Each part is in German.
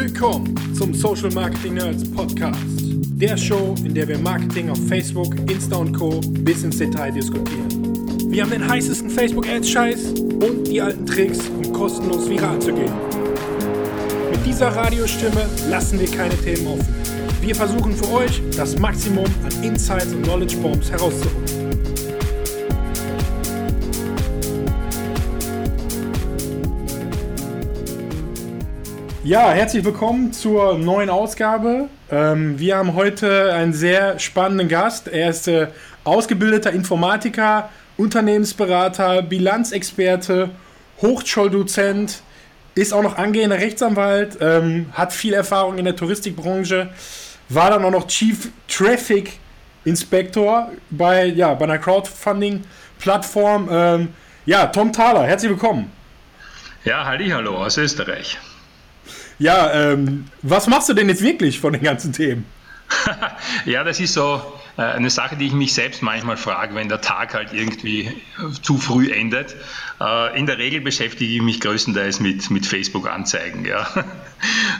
Willkommen zum Social Marketing Nerds Podcast. Der Show, in der wir Marketing auf Facebook, Insta und Co. bis ins Detail diskutieren. Wir haben den heißesten Facebook-Ads-Scheiß und die alten Tricks, um kostenlos viral zu gehen. Mit dieser Radiostimme lassen wir keine Themen offen. Wir versuchen für euch, das Maximum an Insights und Knowledge Bombs herauszuholen. Ja, herzlich willkommen zur neuen Ausgabe. Ähm, wir haben heute einen sehr spannenden Gast. Er ist äh, ausgebildeter Informatiker, Unternehmensberater, Bilanzexperte, Hochschuldozent, ist auch noch angehender Rechtsanwalt, ähm, hat viel Erfahrung in der Touristikbranche, war dann auch noch Chief Traffic Inspector bei, ja, bei einer Crowdfunding-Plattform. Ähm, ja, Tom Thaler, herzlich willkommen. Ja, hallo aus Österreich. Ja, ähm, was machst du denn jetzt wirklich von den ganzen Themen? ja, das ist so äh, eine Sache, die ich mich selbst manchmal frage, wenn der Tag halt irgendwie zu früh endet. Äh, in der Regel beschäftige ich mich größtenteils mit, mit Facebook-Anzeigen. Ja.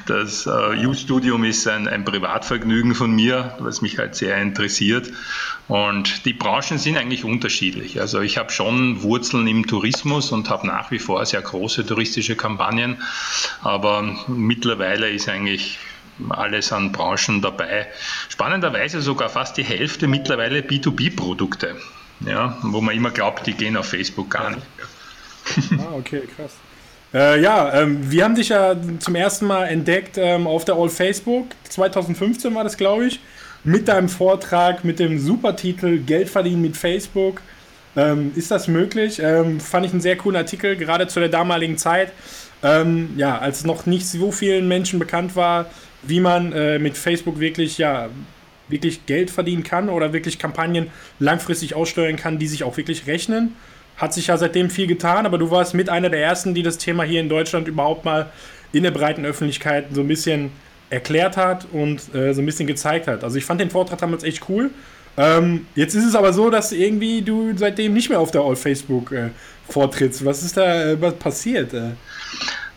Das äh, Youth-Studium ist ein, ein Privatvergnügen von mir, was mich halt sehr interessiert. Und die Branchen sind eigentlich unterschiedlich. Also ich habe schon Wurzeln im Tourismus und habe nach wie vor sehr große touristische Kampagnen, aber mittlerweile ist eigentlich alles an Branchen dabei. Spannenderweise sogar fast die Hälfte mittlerweile B2B-Produkte, ja, wo man immer glaubt, die gehen auf Facebook gar nicht. Ah, okay, krass. Äh, ja, ähm, wir haben dich ja zum ersten Mal entdeckt ähm, auf der All Facebook. 2015 war das, glaube ich. Mit deinem Vortrag mit dem Supertitel Geld verdienen mit Facebook. Ähm, ist das möglich? Ähm, fand ich einen sehr coolen Artikel, gerade zu der damaligen Zeit. Ähm, ja, als noch nicht so vielen Menschen bekannt war, wie man äh, mit Facebook wirklich, ja, wirklich Geld verdienen kann oder wirklich Kampagnen langfristig aussteuern kann, die sich auch wirklich rechnen. Hat sich ja seitdem viel getan, aber du warst mit einer der ersten, die das Thema hier in Deutschland überhaupt mal in der breiten Öffentlichkeit so ein bisschen erklärt hat und äh, so ein bisschen gezeigt hat. Also ich fand den Vortrag damals echt cool. Ähm, jetzt ist es aber so, dass irgendwie du seitdem nicht mehr auf der All Facebook äh, vortrittst. Was ist da äh, passiert?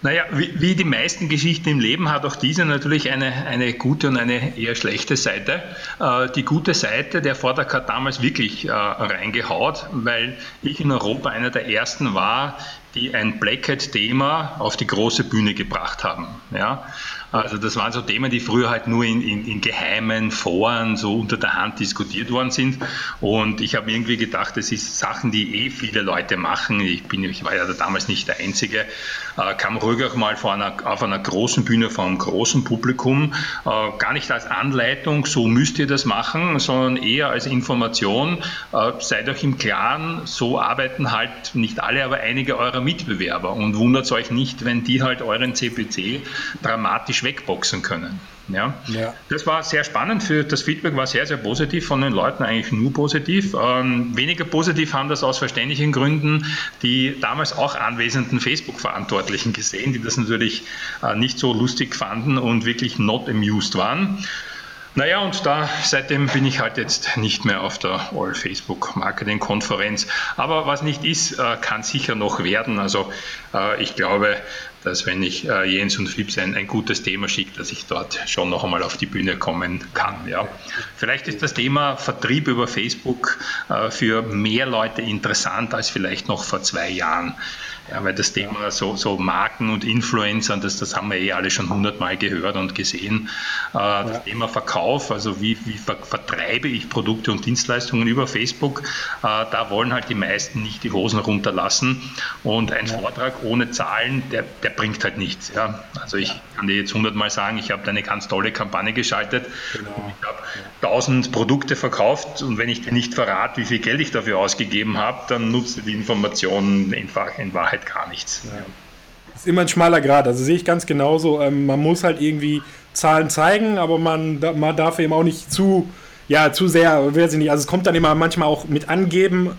Naja, wie, wie, die meisten Geschichten im Leben hat auch diese natürlich eine, eine gute und eine eher schlechte Seite. Äh, die gute Seite, der Vortrag hat damals wirklich äh, reingehaut, weil ich in Europa einer der ersten war, die ein Black Hat-Thema auf die große Bühne gebracht haben. Ja? Also das waren so Themen, die früher halt nur in, in, in geheimen Foren so unter der Hand diskutiert worden sind. Und ich habe irgendwie gedacht, das ist Sachen, die eh viele Leute machen. Ich, bin, ich war ja damals nicht der Einzige. Äh, kam ruhig auch mal vor einer, auf einer großen Bühne vor einem großen Publikum. Äh, gar nicht als Anleitung, so müsst ihr das machen, sondern eher als Information. Äh, seid euch im Klaren, so arbeiten halt nicht alle, aber einige eurer Mitbewerber. Und wundert euch nicht, wenn die halt euren CPC dramatisch wegboxen können. Ja. ja. Das war sehr spannend. Für, das Feedback war sehr, sehr positiv von den Leuten, eigentlich nur positiv. Ähm, weniger positiv haben das aus verständlichen Gründen die damals auch anwesenden Facebook-Verantwortlichen gesehen, die das natürlich äh, nicht so lustig fanden und wirklich not amused waren. Naja, und da seitdem bin ich halt jetzt nicht mehr auf der All Facebook Marketing Konferenz. Aber was nicht ist, äh, kann sicher noch werden. Also äh, ich glaube, dass wenn ich äh, Jens und Fips ein, ein gutes Thema schicke, dass ich dort schon noch einmal auf die Bühne kommen kann. Ja. Vielleicht ist das Thema Vertrieb über Facebook für mehr Leute interessant als vielleicht noch vor zwei Jahren. Ja, weil das Thema so, so Marken und Influencer, das, das haben wir eh alle schon hundertmal gehört und gesehen. Äh, das ja. Thema Verkauf, also wie, wie ver vertreibe ich Produkte und Dienstleistungen über Facebook, äh, da wollen halt die meisten nicht die Hosen runterlassen. Und ein ja. Vortrag ohne Zahlen, der, der bringt halt nichts. Ja. Also ich kann dir jetzt hundertmal sagen, ich habe eine ganz tolle Kampagne geschaltet. Genau. Ich habe tausend Produkte verkauft und wenn ich dir nicht verrate, wie viel Geld ich dafür ausgegeben habe, dann nutzt die Information einfach in Wahrheit gar nichts. Ja. Ist immer ein schmaler Grad, also sehe ich ganz genauso. Ähm, man muss halt irgendwie Zahlen zeigen, aber man, man darf eben auch nicht zu, ja, zu sehr, weiß ich nicht, also es kommt dann immer manchmal auch mit angeben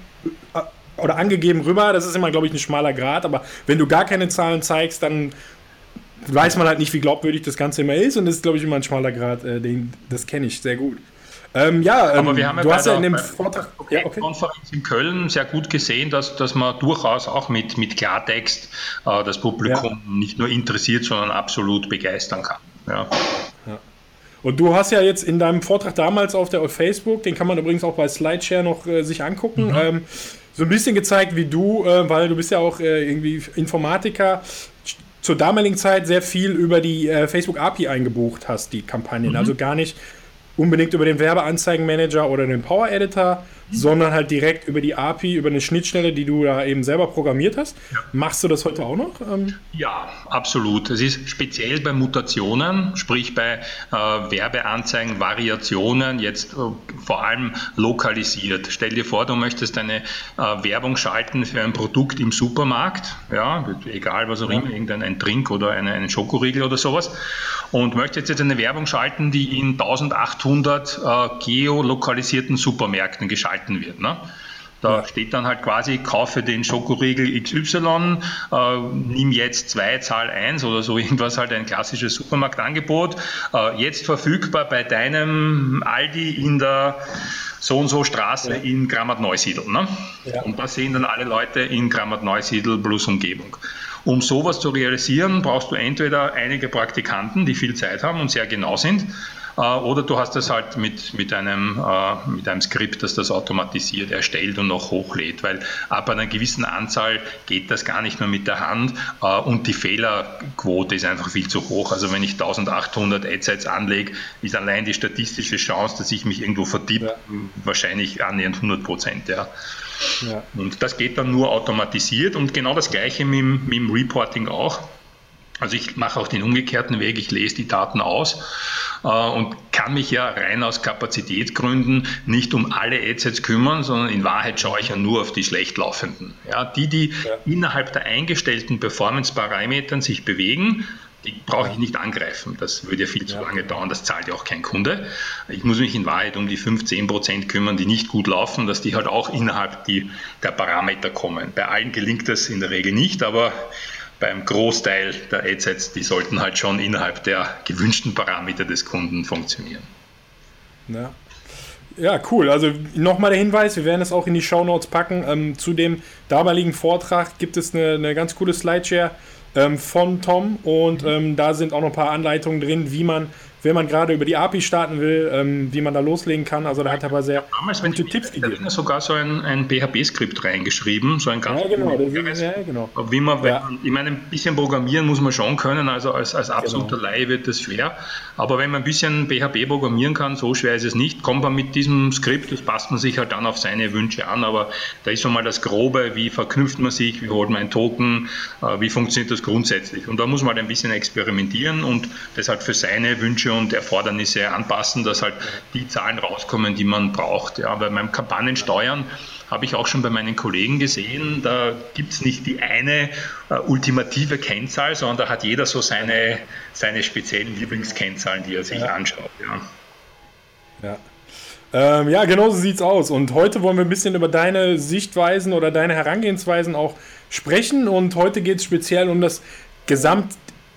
äh, oder angegeben rüber, das ist immer, glaube ich, ein schmaler Grad, aber wenn du gar keine Zahlen zeigst, dann weiß man halt nicht, wie glaubwürdig das Ganze immer ist und das ist, glaube ich, immer ein schmaler Grad, äh, den, das kenne ich sehr gut. Ähm, ja, ähm, aber wir haben ja du hast ja in dem Vortrag ja, okay. Konferenz in Köln sehr gut gesehen, dass, dass man durchaus auch mit, mit Klartext äh, das Publikum ja. nicht nur interessiert, sondern absolut begeistern kann. Ja. ja. Und du hast ja jetzt in deinem Vortrag damals auf der auf Facebook, den kann man übrigens auch bei Slideshare noch äh, sich angucken, mhm. ähm, so ein bisschen gezeigt, wie du, äh, weil du bist ja auch äh, irgendwie Informatiker, zur damaligen Zeit sehr viel über die äh, Facebook API eingebucht hast, die Kampagnen. Mhm. Also gar nicht unbedingt über den Werbeanzeigenmanager oder den Power Editor, sondern halt direkt über die API, über eine Schnittstelle, die du da eben selber programmiert hast. Ja. Machst du das heute auch noch? Ähm ja, absolut. Es ist speziell bei Mutationen, sprich bei äh, Werbeanzeigen, Variationen, jetzt äh, vor allem lokalisiert. Stell dir vor, du möchtest eine äh, Werbung schalten für ein Produkt im Supermarkt, ja, egal was auch ja. immer, irgendein ein Trink oder eine, einen Schokoriegel oder sowas, und möchtest jetzt eine Werbung schalten, die in 1800 äh, geolokalisierten Supermärkten geschaltet gehalten wird. Ne? Da ja. steht dann halt quasi, kaufe den Schokoriegel XY, äh, nimm jetzt zwei, Zahl 1 oder so irgendwas, halt ein klassisches Supermarktangebot. Äh, jetzt verfügbar bei deinem Aldi in der so und so Straße ja. in Grammat-Neusiedl. Ne? Ja. Und da sehen dann alle Leute in Grammat-Neusiedl plus Umgebung. Um sowas zu realisieren, brauchst du entweder einige Praktikanten, die viel Zeit haben und sehr genau sind, oder du hast das halt mit, mit, einem, äh, mit einem Skript, das das automatisiert erstellt und noch hochlädt, weil ab einer gewissen Anzahl geht das gar nicht mehr mit der Hand äh, und die Fehlerquote ist einfach viel zu hoch. Also wenn ich 1800 Adsets anlege, ist allein die statistische Chance, dass ich mich irgendwo vertippe, ja. wahrscheinlich annähernd 100 Prozent. Ja. Ja. Und das geht dann nur automatisiert und genau das gleiche mit, mit dem Reporting auch. Also ich mache auch den umgekehrten Weg, ich lese die Daten aus äh, und kann mich ja rein aus Kapazitätsgründen nicht um alle Adsets kümmern, sondern in Wahrheit schaue ich ja nur auf die schlecht laufenden. Ja, die, die ja. innerhalb der eingestellten Performance-Parametern sich bewegen, die brauche ich nicht angreifen. Das würde ja viel zu ja. lange dauern, das zahlt ja auch kein Kunde. Ich muss mich in Wahrheit um die 15 Prozent kümmern, die nicht gut laufen, dass die halt auch innerhalb die, der Parameter kommen. Bei allen gelingt das in der Regel nicht, aber beim Großteil der Adsets, die sollten halt schon innerhalb der gewünschten Parameter des Kunden funktionieren. Ja. Ja, cool. Also nochmal der Hinweis, wir werden es auch in die Show Notes packen. Ähm, zu dem damaligen Vortrag gibt es eine, eine ganz coole Slideshare ähm, von Tom und ähm, da sind auch noch ein paar Anleitungen drin, wie man wenn man gerade über die API starten will, ähm, wie man da loslegen kann. Also da hat er aber sehr Damals, gute Tipps gegeben. sogar so ein, ein PHP-Skript reingeschrieben, so ein ganz ja, genau, das ja, genau. Wie man, ja. ich meine, ein bisschen programmieren muss man schon können, also als, als absoluter genau. Laie wird das schwer. Aber wenn man ein bisschen PHP programmieren kann, so schwer ist es nicht, kommt man mit diesem Skript, das passt man sich halt dann auf seine Wünsche an, aber da ist schon mal das Grobe, wie verknüpft man sich, wie holt man einen Token, äh, wie funktioniert das grundsätzlich. Und da muss man halt ein bisschen experimentieren und das halt für seine Wünsche und Erfordernisse anpassen, dass halt die Zahlen rauskommen, die man braucht. Ja, bei meinem Kampagnensteuern habe ich auch schon bei meinen Kollegen gesehen, da gibt es nicht die eine äh, ultimative Kennzahl, sondern da hat jeder so seine, seine speziellen Lieblingskennzahlen, die er sich ja. anschaut. Ja. ja. Ähm, ja, genau so sieht es aus. Und heute wollen wir ein bisschen über deine Sichtweisen oder deine Herangehensweisen auch sprechen. Und heute geht es speziell um das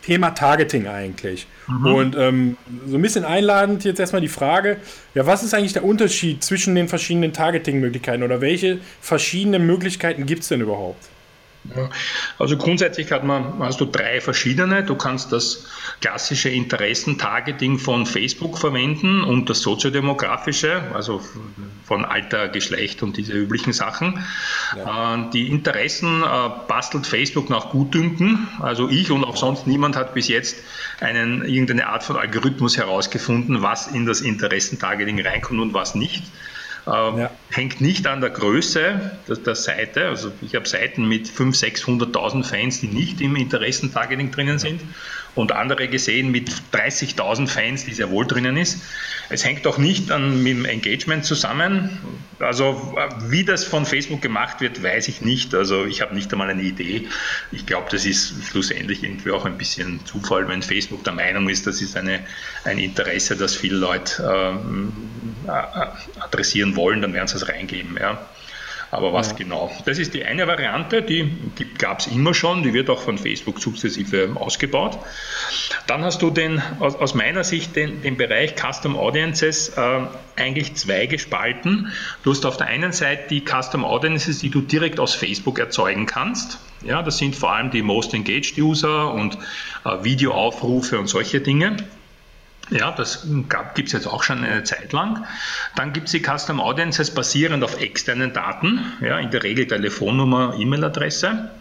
Gesamtthema Targeting eigentlich. Mhm. Und ähm, so ein bisschen einladend jetzt erstmal die Frage, ja, was ist eigentlich der Unterschied zwischen den verschiedenen Targeting-Möglichkeiten oder welche verschiedenen Möglichkeiten gibt es denn überhaupt? Also grundsätzlich hat man, hast du drei verschiedene. Du kannst das klassische Interessentargeting von Facebook verwenden und das soziodemografische, also von Alter, Geschlecht und diese üblichen Sachen. Ja. Äh, die Interessen äh, bastelt Facebook nach Gutdünken. Also ich und auch sonst niemand hat bis jetzt einen, irgendeine Art von Algorithmus herausgefunden, was in das Interessentargeting reinkommt und was nicht. Ähm, ja. Hängt nicht an der Größe der, der Seite. Also ich habe Seiten mit 500.000, 600.000 Fans, die nicht im Interessentargeting drinnen sind und andere gesehen mit 30.000 Fans, die sehr wohl drinnen ist. Es hängt auch nicht an, mit dem Engagement zusammen. Also wie das von Facebook gemacht wird, weiß ich nicht. Also ich habe nicht einmal eine Idee. Ich glaube, das ist schlussendlich irgendwie auch ein bisschen Zufall, wenn Facebook der Meinung ist, das ist eine, ein Interesse, das viele Leute ähm, adressieren wollen, dann werden sie es reingeben. Ja. Aber was ja. genau? Das ist die eine Variante, die, die gab es immer schon, die wird auch von Facebook sukzessive ausgebaut. Dann hast du den, aus, aus meiner Sicht den, den Bereich Custom Audiences äh, eigentlich zwei gespalten. Du hast auf der einen Seite die Custom Audiences, die du direkt aus Facebook erzeugen kannst. Ja, das sind vor allem die Most Engaged User und äh, Videoaufrufe und solche Dinge. Ja, das gibt es jetzt auch schon eine Zeit lang. Dann gibt es die Custom Audiences basierend auf externen Daten, ja, in der Regel Telefonnummer, E-Mail-Adresse,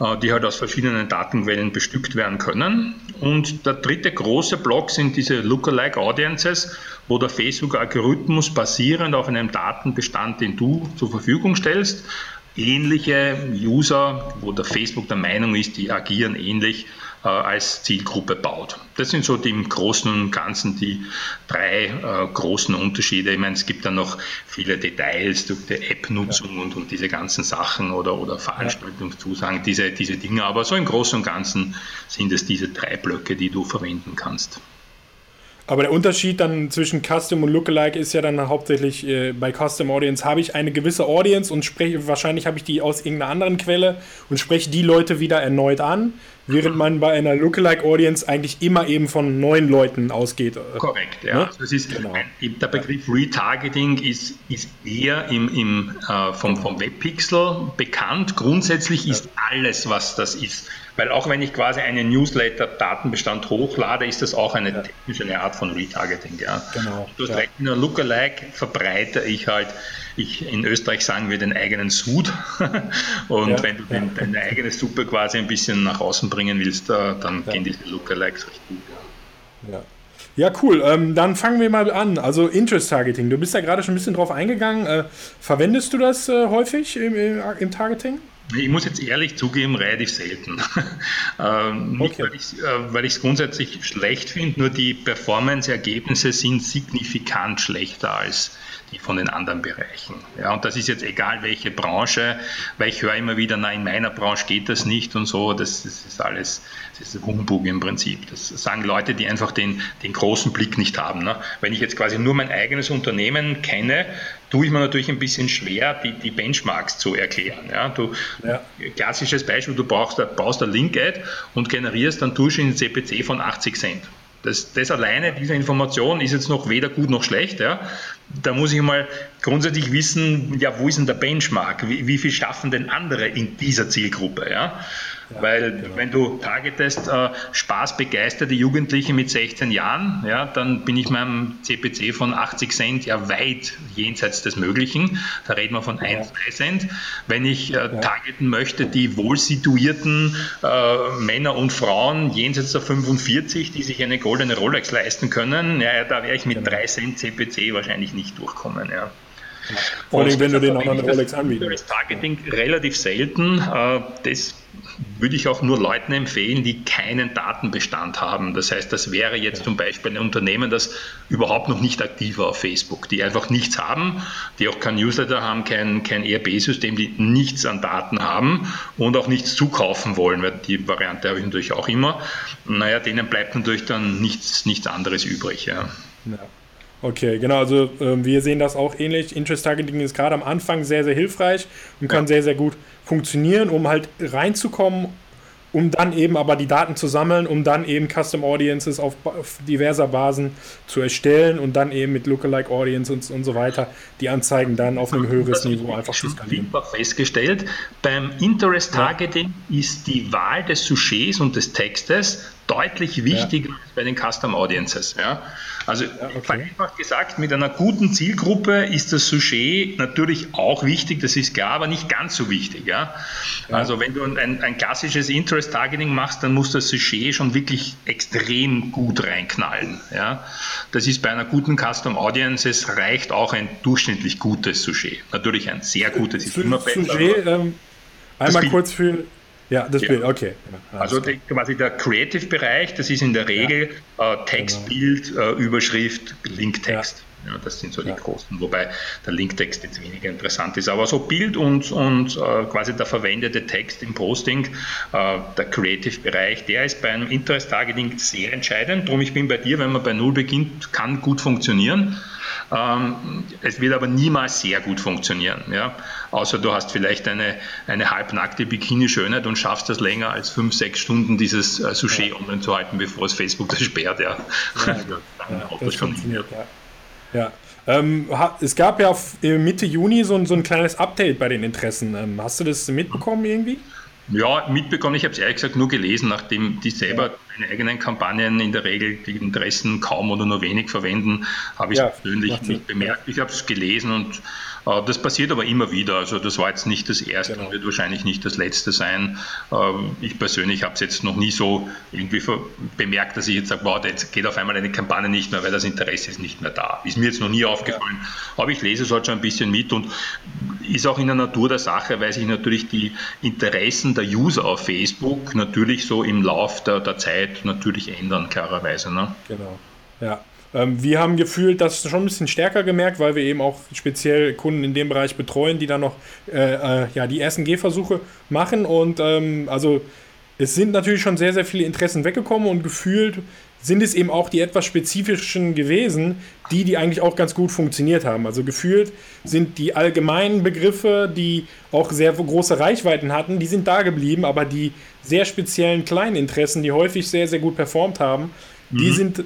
äh, die halt aus verschiedenen Datenquellen bestückt werden können. Und der dritte große Block sind diese Lookalike Audiences, wo der Facebook-Algorithmus basierend auf einem Datenbestand, den du zur Verfügung stellst, ähnliche User, wo der Facebook der Meinung ist, die agieren ähnlich, äh, als Zielgruppe baut. Das sind so die im Großen und Ganzen die drei äh, großen Unterschiede. Ich meine, es gibt dann noch viele Details durch die App-Nutzung ja. und, und diese ganzen Sachen oder, oder Veranstaltungszusagen, diese, diese Dinge. Aber so im Großen und Ganzen sind es diese drei Blöcke, die du verwenden kannst. Aber der Unterschied dann zwischen Custom und Lookalike ist ja dann hauptsächlich äh, bei Custom Audience habe ich eine gewisse Audience und spreche, wahrscheinlich habe ich die aus irgendeiner anderen Quelle und spreche die Leute wieder erneut an, während man bei einer Lookalike Audience eigentlich immer eben von neuen Leuten ausgeht. Korrekt, ja. Ne? Das ist genau. der Begriff Retargeting ist, ist eher im, im, äh, vom, vom Webpixel bekannt. Grundsätzlich ist alles, was das ist, weil auch wenn ich quasi einen Newsletter-Datenbestand hochlade, ist das auch eine technische eine Art von Retargeting. Ja. Genau. Du hast ja. recht, in einer Lookalike verbreite ich halt, ich in Österreich sagen wir den eigenen Sud. Und ja. wenn du den, deine eigene Suppe quasi ein bisschen nach außen bringen willst, dann gehen diese Lookalikes recht gut. Ja. Ja, cool. Ähm, dann fangen wir mal an. Also Interest Targeting. Du bist da gerade schon ein bisschen drauf eingegangen. Äh, verwendest du das äh, häufig im, im, Targeting? Ich muss jetzt ehrlich zugeben, relativ selten. ähm, nicht, okay. weil ich es äh, grundsätzlich schlecht finde, nur die Performance-Ergebnisse sind signifikant schlechter als die von den anderen Bereichen. Ja, und das ist jetzt egal welche Branche, weil ich höre immer wieder, na, in meiner Branche geht das nicht und so, das, das ist alles, das ist Humbug im Prinzip. Das sagen Leute, die einfach den, den großen Blick nicht haben. Ne? Wenn ich jetzt quasi nur mein eigenes Unternehmen kenne, tue ich mir natürlich ein bisschen schwer, die, die Benchmarks zu erklären. Ja, du, ja. Klassisches Beispiel, du brauchst, baust ein Link-Ad und generierst dann Dusch in CPC von 80 Cent. Das, das alleine, diese Information ist jetzt noch weder gut noch schlecht. Ja. Da muss ich mal grundsätzlich wissen, ja, wo ist denn der Benchmark? Wie, wie viel schaffen denn andere in dieser Zielgruppe? Ja? Ja, Weil genau. wenn du targetest äh, spaßbegeisterte Jugendliche mit 16 Jahren, ja, dann bin ich meinem CPC von 80 Cent ja weit jenseits des Möglichen. Da reden wir von 1, 3 Cent. Wenn ich äh, targeten möchte, die wohlsituierten äh, Männer und Frauen jenseits der 45, die sich eine goldene Rolex leisten können, ja, da wäre ich mit genau. 3 Cent CPC wahrscheinlich nicht durchkommen. Ja. Vor allem, wenn du den anderen Rolex anbietest. Das Targeting relativ selten. Äh, das würde ich auch nur Leuten empfehlen, die keinen Datenbestand haben. Das heißt, das wäre jetzt zum Beispiel ein Unternehmen, das überhaupt noch nicht aktiv war auf Facebook, die einfach nichts haben, die auch kein Newsletter haben, kein, kein ERP-System, die nichts an Daten haben und auch nichts zukaufen wollen, weil die Variante habe ich natürlich auch immer. Naja, denen bleibt natürlich dann nichts, nichts anderes übrig. Ja. ja. Okay, genau. Also äh, wir sehen das auch ähnlich. Interest Targeting ist gerade am Anfang sehr, sehr hilfreich und kann sehr, sehr gut funktionieren, um halt reinzukommen, um dann eben aber die Daten zu sammeln, um dann eben Custom Audiences auf, auf diverser Basen zu erstellen und dann eben mit Lookalike Audiences und, so weiter die Anzeigen dann auf einem höheres Niveau einfach zu skalieren. festgestellt, beim Interest Targeting ja. ist die Wahl des Sujets und des Textes deutlich wichtiger ja. als bei den Custom Audiences. Ja? Also ja, okay. vereinfacht gesagt, mit einer guten Zielgruppe ist das Sujet natürlich auch wichtig, das ist klar, aber nicht ganz so wichtig. Ja? ja. Also wenn du ein, ein, klassisches Interest-Targeting machst, dann muss das Sujet schon wirklich extrem gut reinknallen. Ja? Das ist bei einer guten Custom Audience, es reicht auch ein durchschnittlich gutes Sujet. Natürlich ein sehr gutes ist immer besser. Sujet, ähm, einmal kurz für ja, das ja. Bild, okay. Ja, also die, quasi der Creative-Bereich, das ist in der Regel ja. äh, Text, genau. Bild, äh, Überschrift, Linktext. Ja, das sind so die ja. großen, wobei der Linktext jetzt weniger interessant ist. Aber so Bild und, und äh, quasi der verwendete Text im Posting, äh, der Creative-Bereich, der ist beim Interest-Targeting sehr entscheidend. Darum, ich bin bei dir, wenn man bei Null beginnt, kann gut funktionieren. Ähm, es wird aber niemals sehr gut funktionieren. Ja? Außer du hast vielleicht eine, eine halbnackte Bikini-Schönheit und schaffst das länger als fünf, sechs Stunden, dieses äh, Sujet ja. online zu halten, bevor es Facebook das sperrt. Ja. ja, ja das funktioniert, ja. Ja. Ähm, es gab ja Mitte Juni so ein, so ein kleines Update bei den Interessen. Ähm, hast du das mitbekommen irgendwie? Ja, mitbekommen. Ich habe es ehrlich gesagt nur gelesen, nachdem die selber meine eigenen Kampagnen in der Regel die Interessen kaum oder nur wenig verwenden, habe ich ja, persönlich nicht bemerkt. Ich habe es gelesen und äh, das passiert aber immer wieder. Also das war jetzt nicht das erste genau. und wird wahrscheinlich nicht das letzte sein. Äh, ich persönlich habe es jetzt noch nie so irgendwie bemerkt, dass ich jetzt sage, wow, jetzt geht auf einmal eine Kampagne nicht mehr, weil das Interesse ist nicht mehr da. Ist mir jetzt noch nie aufgefallen. Ja. Aber ich lese es halt schon ein bisschen mit und ist auch in der Natur der Sache, weil sich natürlich die Interessen der User auf Facebook natürlich so im Lauf der, der Zeit natürlich ändern, klarerweise. Ne? Genau. Ja. Ähm, wir haben gefühlt das schon ein bisschen stärker gemerkt, weil wir eben auch speziell Kunden in dem Bereich betreuen, die dann noch äh, äh, ja, die ersten Gehversuche machen. Und ähm, also es sind natürlich schon sehr, sehr viele Interessen weggekommen und gefühlt sind es eben auch die etwas spezifischen gewesen, die, die eigentlich auch ganz gut funktioniert haben. Also gefühlt sind die allgemeinen Begriffe, die auch sehr große Reichweiten hatten, die sind da geblieben, aber die sehr speziellen kleinen Interessen, die häufig sehr, sehr gut performt haben, mhm. die sind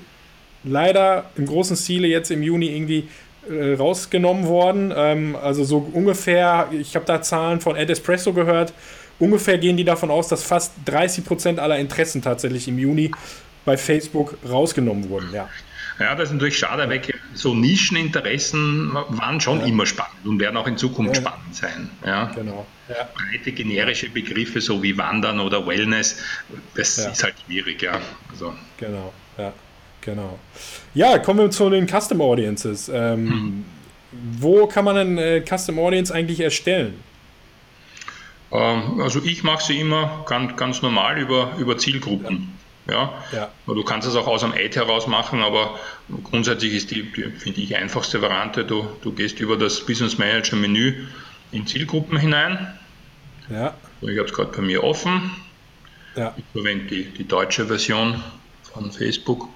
leider im großen Stile jetzt im Juni irgendwie äh, rausgenommen worden. Ähm, also so ungefähr, ich habe da Zahlen von Ed Espresso gehört, ungefähr gehen die davon aus, dass fast 30 Prozent aller Interessen tatsächlich im Juni bei Facebook rausgenommen wurden. Ja. Ja, das ist natürlich schade, weil so Nischeninteressen waren schon ja. immer spannend und werden auch in Zukunft ja. spannend sein. Ja. Genau. Ja. Breite generische Begriffe, so wie Wandern oder Wellness, das ist halt schwierig, ja. Also. Genau, ja. Genau. Ja, kommen wir zu den Custom Audiences. Ähm, mhm. Wo kann man eine äh, Custom Audience eigentlich erstellen? Ähm, also ich mache sie immer ganz, ganz normal über, über Zielgruppen. Ja. ja. Du kannst es auch aus einem Ad heraus machen, aber grundsätzlich ist die, die finde ich, einfachste Variante. Du, du gehst über das Business Manager Menü in Zielgruppen hinein. Ja. Ich habe es gerade bei mir offen. Ja. Ich verwende die, die deutsche Version von Facebook.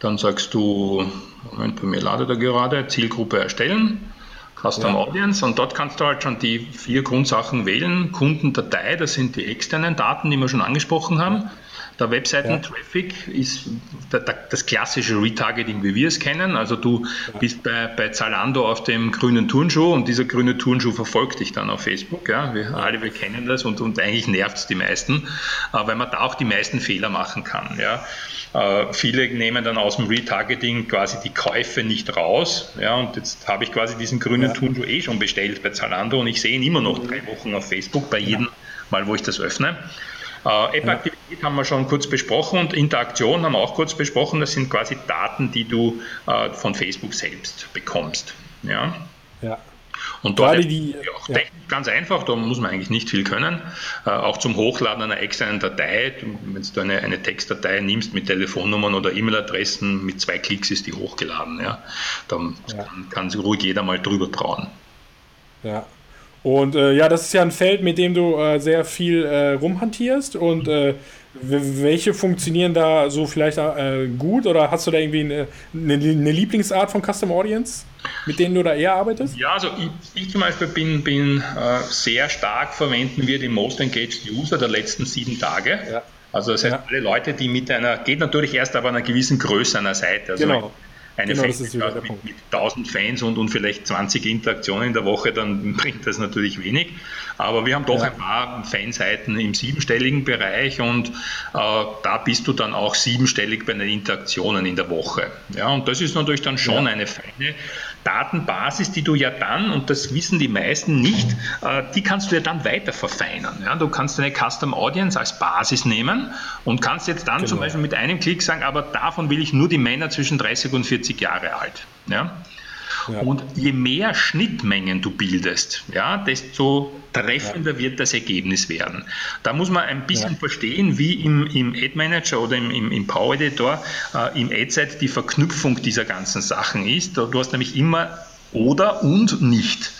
Dann sagst du, Moment, bei mir ladet er gerade, Zielgruppe erstellen, Custom ja. Audience und dort kannst du halt schon die vier Grundsachen wählen. Kundendatei, das sind die externen Daten, die wir schon angesprochen haben. Der Webseiten-Traffic ja. ist das klassische Retargeting, wie wir es kennen. Also du ja. bist bei, bei Zalando auf dem grünen Turnschuh und dieser grüne Turnschuh verfolgt dich dann auf Facebook. Ja? Wir alle, wir kennen das und, und eigentlich nervt es die meisten, äh, weil man da auch die meisten Fehler machen kann. Ja? Äh, viele nehmen dann aus dem Retargeting quasi die Käufe nicht raus. Ja, und jetzt habe ich quasi diesen grünen ja. Turnschuh eh schon bestellt bei Zalando und ich sehe ihn immer noch drei Wochen auf Facebook bei jedem Mal, wo ich das öffne. Äh, App-Aktivität haben wir schon kurz besprochen und Interaktion haben wir auch kurz besprochen. Das sind quasi Daten, die du äh, von Facebook selbst bekommst. Ja. ja. Und dort ist die, auch ja. ganz einfach, da muss man eigentlich nicht viel können. Äh, auch zum Hochladen einer externen Datei, wenn du eine, eine Textdatei nimmst mit Telefonnummern oder E-Mail-Adressen, mit zwei Klicks ist die hochgeladen. Ja. Dann ja. kann, kann sich ruhig jeder mal drüber trauen. Ja. Und äh, ja, das ist ja ein Feld, mit dem du äh, sehr viel äh, rumhantierst und äh, welche funktionieren da so vielleicht äh, gut oder hast du da irgendwie eine, eine, eine, Lieblingsart von Custom Audience, mit denen du da eher arbeitest? Ja, also ich, ich zum Beispiel bin, bin äh, sehr stark verwenden wir die Most Engaged User der letzten sieben Tage. Ja. Also das heißt, ja. alle Leute, die mit einer, geht natürlich erst aber einer gewissen Größe einer Seite. Also genau eine genau, Fanpage mit, mit 1000 Fans und, und vielleicht 20 Interaktionen in der Woche, dann bringt das natürlich wenig. Aber wir haben doch ja. ein paar Fanseiten im siebenstelligen Bereich und äh, da bist du dann auch siebenstellig bei den Interaktionen in der Woche. Ja, und das ist natürlich dann schon ja. eine feine Datenbasis, die du ja dann, und das wissen die meisten nicht, äh, die kannst du ja dann weiter verfeinern. Ja? Du kannst eine Custom Audience als Basis nehmen und kannst jetzt dann genau. zum Beispiel mit einem Klick sagen, aber davon will ich nur die Männer zwischen 30 und 40 Jahre alt. Ja? Ja. Und je mehr Schnittmengen du bildest, ja, desto treffender ja. wird das Ergebnis werden. Da muss man ein bisschen ja. verstehen, wie im, im Ad Manager oder im, im, im Power Editor, äh, im Ad-Set die Verknüpfung dieser ganzen Sachen ist. Du hast nämlich immer oder und nicht.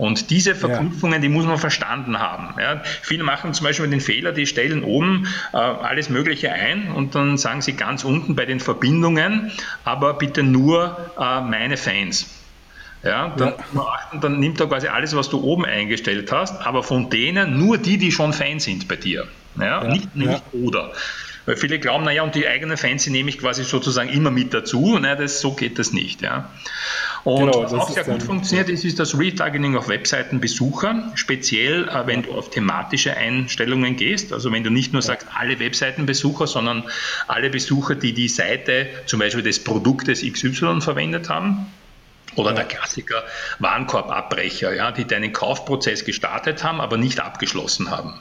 Und diese Verknüpfungen, ja. die muss man verstanden haben. Ja, viele machen zum Beispiel den Fehler, die stellen oben äh, alles Mögliche ein und dann sagen sie ganz unten bei den Verbindungen, aber bitte nur äh, meine Fans. Ja, dann, ja. dann nimmt er quasi alles, was du oben eingestellt hast, aber von denen nur die, die schon Fan sind bei dir. Ja, ja. Nicht, nicht oder. Weil viele glauben, naja, und die eigenen Fans die nehme ich quasi sozusagen immer mit dazu. Naja, das, so geht das nicht. Ja. Und genau, was auch sehr gut funktioniert, ist, ist das Retargeting auf Webseitenbesucher, speziell äh, wenn du auf thematische Einstellungen gehst. Also wenn du nicht nur sagst, alle Webseitenbesucher, sondern alle Besucher, die die Seite zum Beispiel des Produktes XY verwendet haben. Oder ja. der Klassiker Warenkorbabbrecher, ja, die deinen Kaufprozess gestartet haben, aber nicht abgeschlossen haben.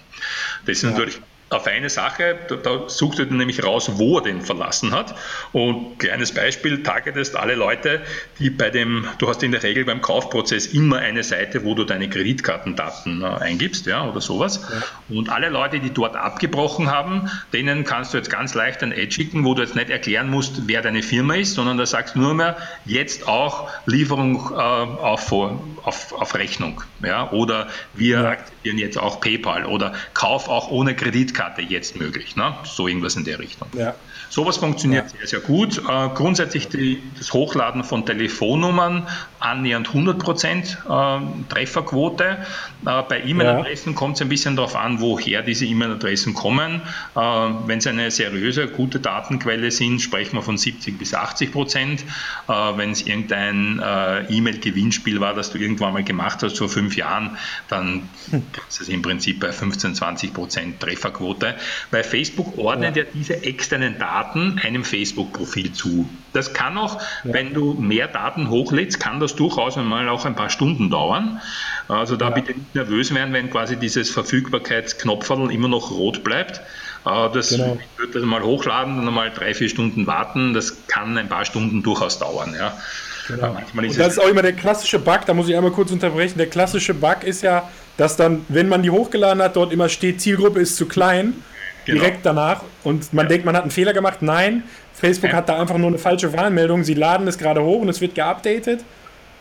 Das ist ja. natürlich auf eine Sache, da, da sucht er nämlich raus, wo er den verlassen hat. Und kleines Beispiel, targetest alle Leute, die bei dem, du hast in der Regel beim Kaufprozess immer eine Seite, wo du deine Kreditkartendaten äh, eingibst, ja, oder sowas. Ja. Und alle Leute, die dort abgebrochen haben, denen kannst du jetzt ganz leicht ein Ad schicken, wo du jetzt nicht erklären musst, wer deine Firma ist, sondern da sagst nur mehr, jetzt auch Lieferung äh, auf, auf, auf Rechnung, ja, oder wir aktivieren jetzt auch PayPal oder Kauf auch ohne Kreditkarte Kreditkarte jetzt möglich. Ne? So irgendwas in der Richtung. Ja. Sowas funktioniert ja. sehr, sehr gut. Äh, grundsätzlich die, das Hochladen von Telefonnummern annähernd 100 Prozent äh, Trefferquote. Äh, bei E-Mail-Adressen ja. kommt es ein bisschen darauf an, woher diese E-Mail-Adressen kommen. Äh, Wenn es eine seriöse, gute Datenquelle sind, sprechen wir von 70 bis 80 Prozent. Äh, Wenn es irgendein äh, E-Mail-Gewinnspiel war, das du irgendwann mal gemacht hast vor fünf Jahren, dann hm. ist es im Prinzip bei 15, 20 Prozent Trefferquote. Weil Facebook ordnet ja, ja diese externen Daten Daten einem Facebook-Profil zu. Das kann auch, ja. wenn du mehr Daten hochlädst, kann das durchaus einmal auch ein paar Stunden dauern. Also da ja. bitte nicht nervös werden, wenn quasi dieses Verfügbarkeitsknopferl immer noch rot bleibt. Äh, das genau. Würde das mal hochladen, dann mal drei, vier Stunden warten. Das kann ein paar Stunden durchaus dauern. Ja. Genau. Ist und das ist auch immer der klassische Bug, da muss ich einmal kurz unterbrechen. Der klassische Bug ist ja, dass dann, wenn man die hochgeladen hat, dort immer steht, Zielgruppe ist zu klein genau. direkt danach und man ja. denkt, man hat einen Fehler gemacht. Nein, Facebook ja. hat da einfach nur eine falsche Warnmeldung. Sie laden es gerade hoch und es wird geupdatet.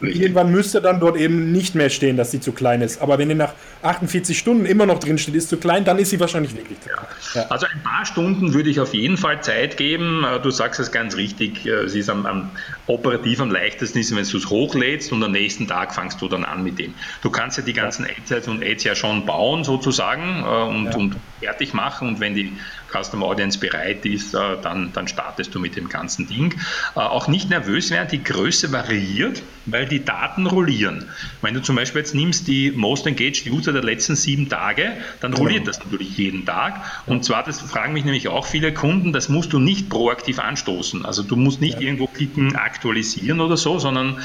Richtig. Irgendwann müsste dann dort eben nicht mehr stehen, dass sie zu klein ist. Aber wenn die nach 48 Stunden immer noch drin steht, ist zu klein, dann ist sie wahrscheinlich wirklich zu klein. Ja. Also ein paar Stunden würde ich auf jeden Fall Zeit geben. Äh, du sagst es ganz richtig, äh, es ist am, am operativ am leichtesten, ist, wenn du es hochlädst und am nächsten Tag fangst du dann an mit dem. Du kannst ja die ganzen Ads und Ads ja schon bauen sozusagen äh, und, ja. und fertig machen und wenn die Customer Audience bereit ist, äh, dann, dann startest du mit dem ganzen Ding. Äh, auch nicht nervös werden, die Größe variiert, weil die Daten rollieren. Wenn du zum Beispiel jetzt nimmst die Most Engaged User der letzten sieben Tage, dann genau. rolliert das natürlich jeden Tag. Und zwar, das fragen mich nämlich auch viele Kunden, das musst du nicht proaktiv anstoßen. Also du musst nicht ja. irgendwo klicken, aktualisieren oder so, sondern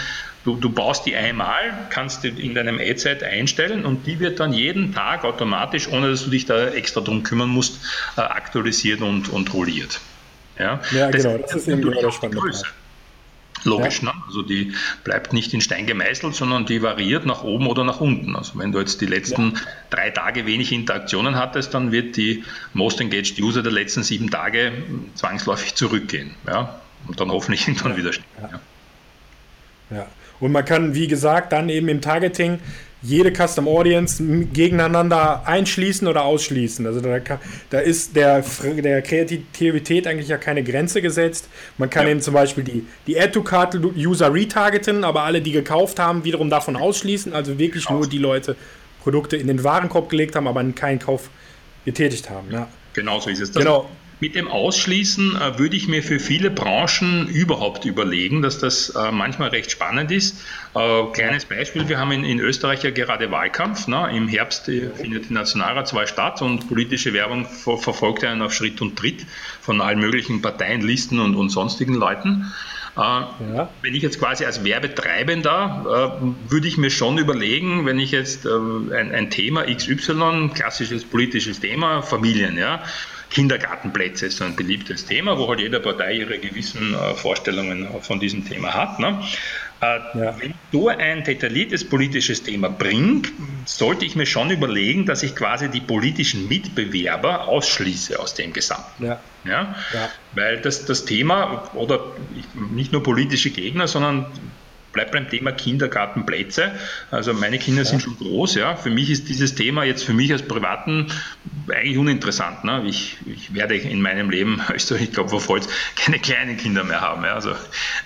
Du, du, baust die einmal, kannst die in deinem Ad-Set einstellen und die wird dann jeden Tag automatisch, ohne dass du dich da extra drum kümmern musst, äh, aktualisiert und, und rolliert. Ja, ja das genau, das ist eben spannende Größe. Logisch, ja. ne? also die bleibt nicht in Stein gemeißelt, sondern die variiert nach oben oder nach unten. Also wenn du jetzt die letzten ja. drei Tage wenig Interaktionen hattest, dann wird die Most Engaged User der letzten sieben Tage zwangsläufig zurückgehen. Ja? Und dann hoffentlich irgendwann ja. wieder stehen. Ja. Und man kann, wie gesagt, dann eben im Targeting jede Custom Audience gegeneinander einschließen oder ausschließen. Also da, da ist der, der Kreativität eigentlich ja keine Grenze gesetzt. Man kann ja. eben zum Beispiel die, die Add-to-Card-User retargeten, aber alle, die gekauft haben, wiederum davon ausschließen. Also wirklich nur die Leute Produkte in den Warenkorb gelegt haben, aber keinen Kauf getätigt haben. Ja. Genau so ist es. Das genau. Mit dem Ausschließen äh, würde ich mir für viele Branchen überhaupt überlegen, dass das äh, manchmal recht spannend ist. Äh, kleines Beispiel, wir haben in, in Österreich ja gerade Wahlkampf. Ne? Im Herbst äh, findet die Nationalratswahl statt und politische Werbung ver verfolgt einen auf Schritt und Tritt von allen möglichen Parteien, Listen und, und sonstigen Leuten. Äh, ja. Wenn ich jetzt quasi als Werbetreibender, äh, würde ich mir schon überlegen, wenn ich jetzt ein, ein Thema XY, klassisches politisches Thema, Familien, ja, Kindergartenplätze ist so ein beliebtes Thema, wo halt jede Partei ihre gewissen äh, Vorstellungen von diesem Thema hat. Ne? Äh, ja. Wenn du ein detailliertes politisches Thema bringst, sollte ich mir schon überlegen, dass ich quasi die politischen Mitbewerber ausschließe aus dem Gesamten. Ja. Ja? ja. Weil das, das Thema, oder nicht nur politische Gegner, sondern bleibt beim Thema Kindergartenplätze. Also meine Kinder sind schon groß, ja. Für mich ist dieses Thema jetzt für mich als Privaten eigentlich uninteressant. Ne? Ich, ich werde in meinem Leben, also ich glaube, auf Holz, keine kleinen Kinder mehr haben. Ja? Also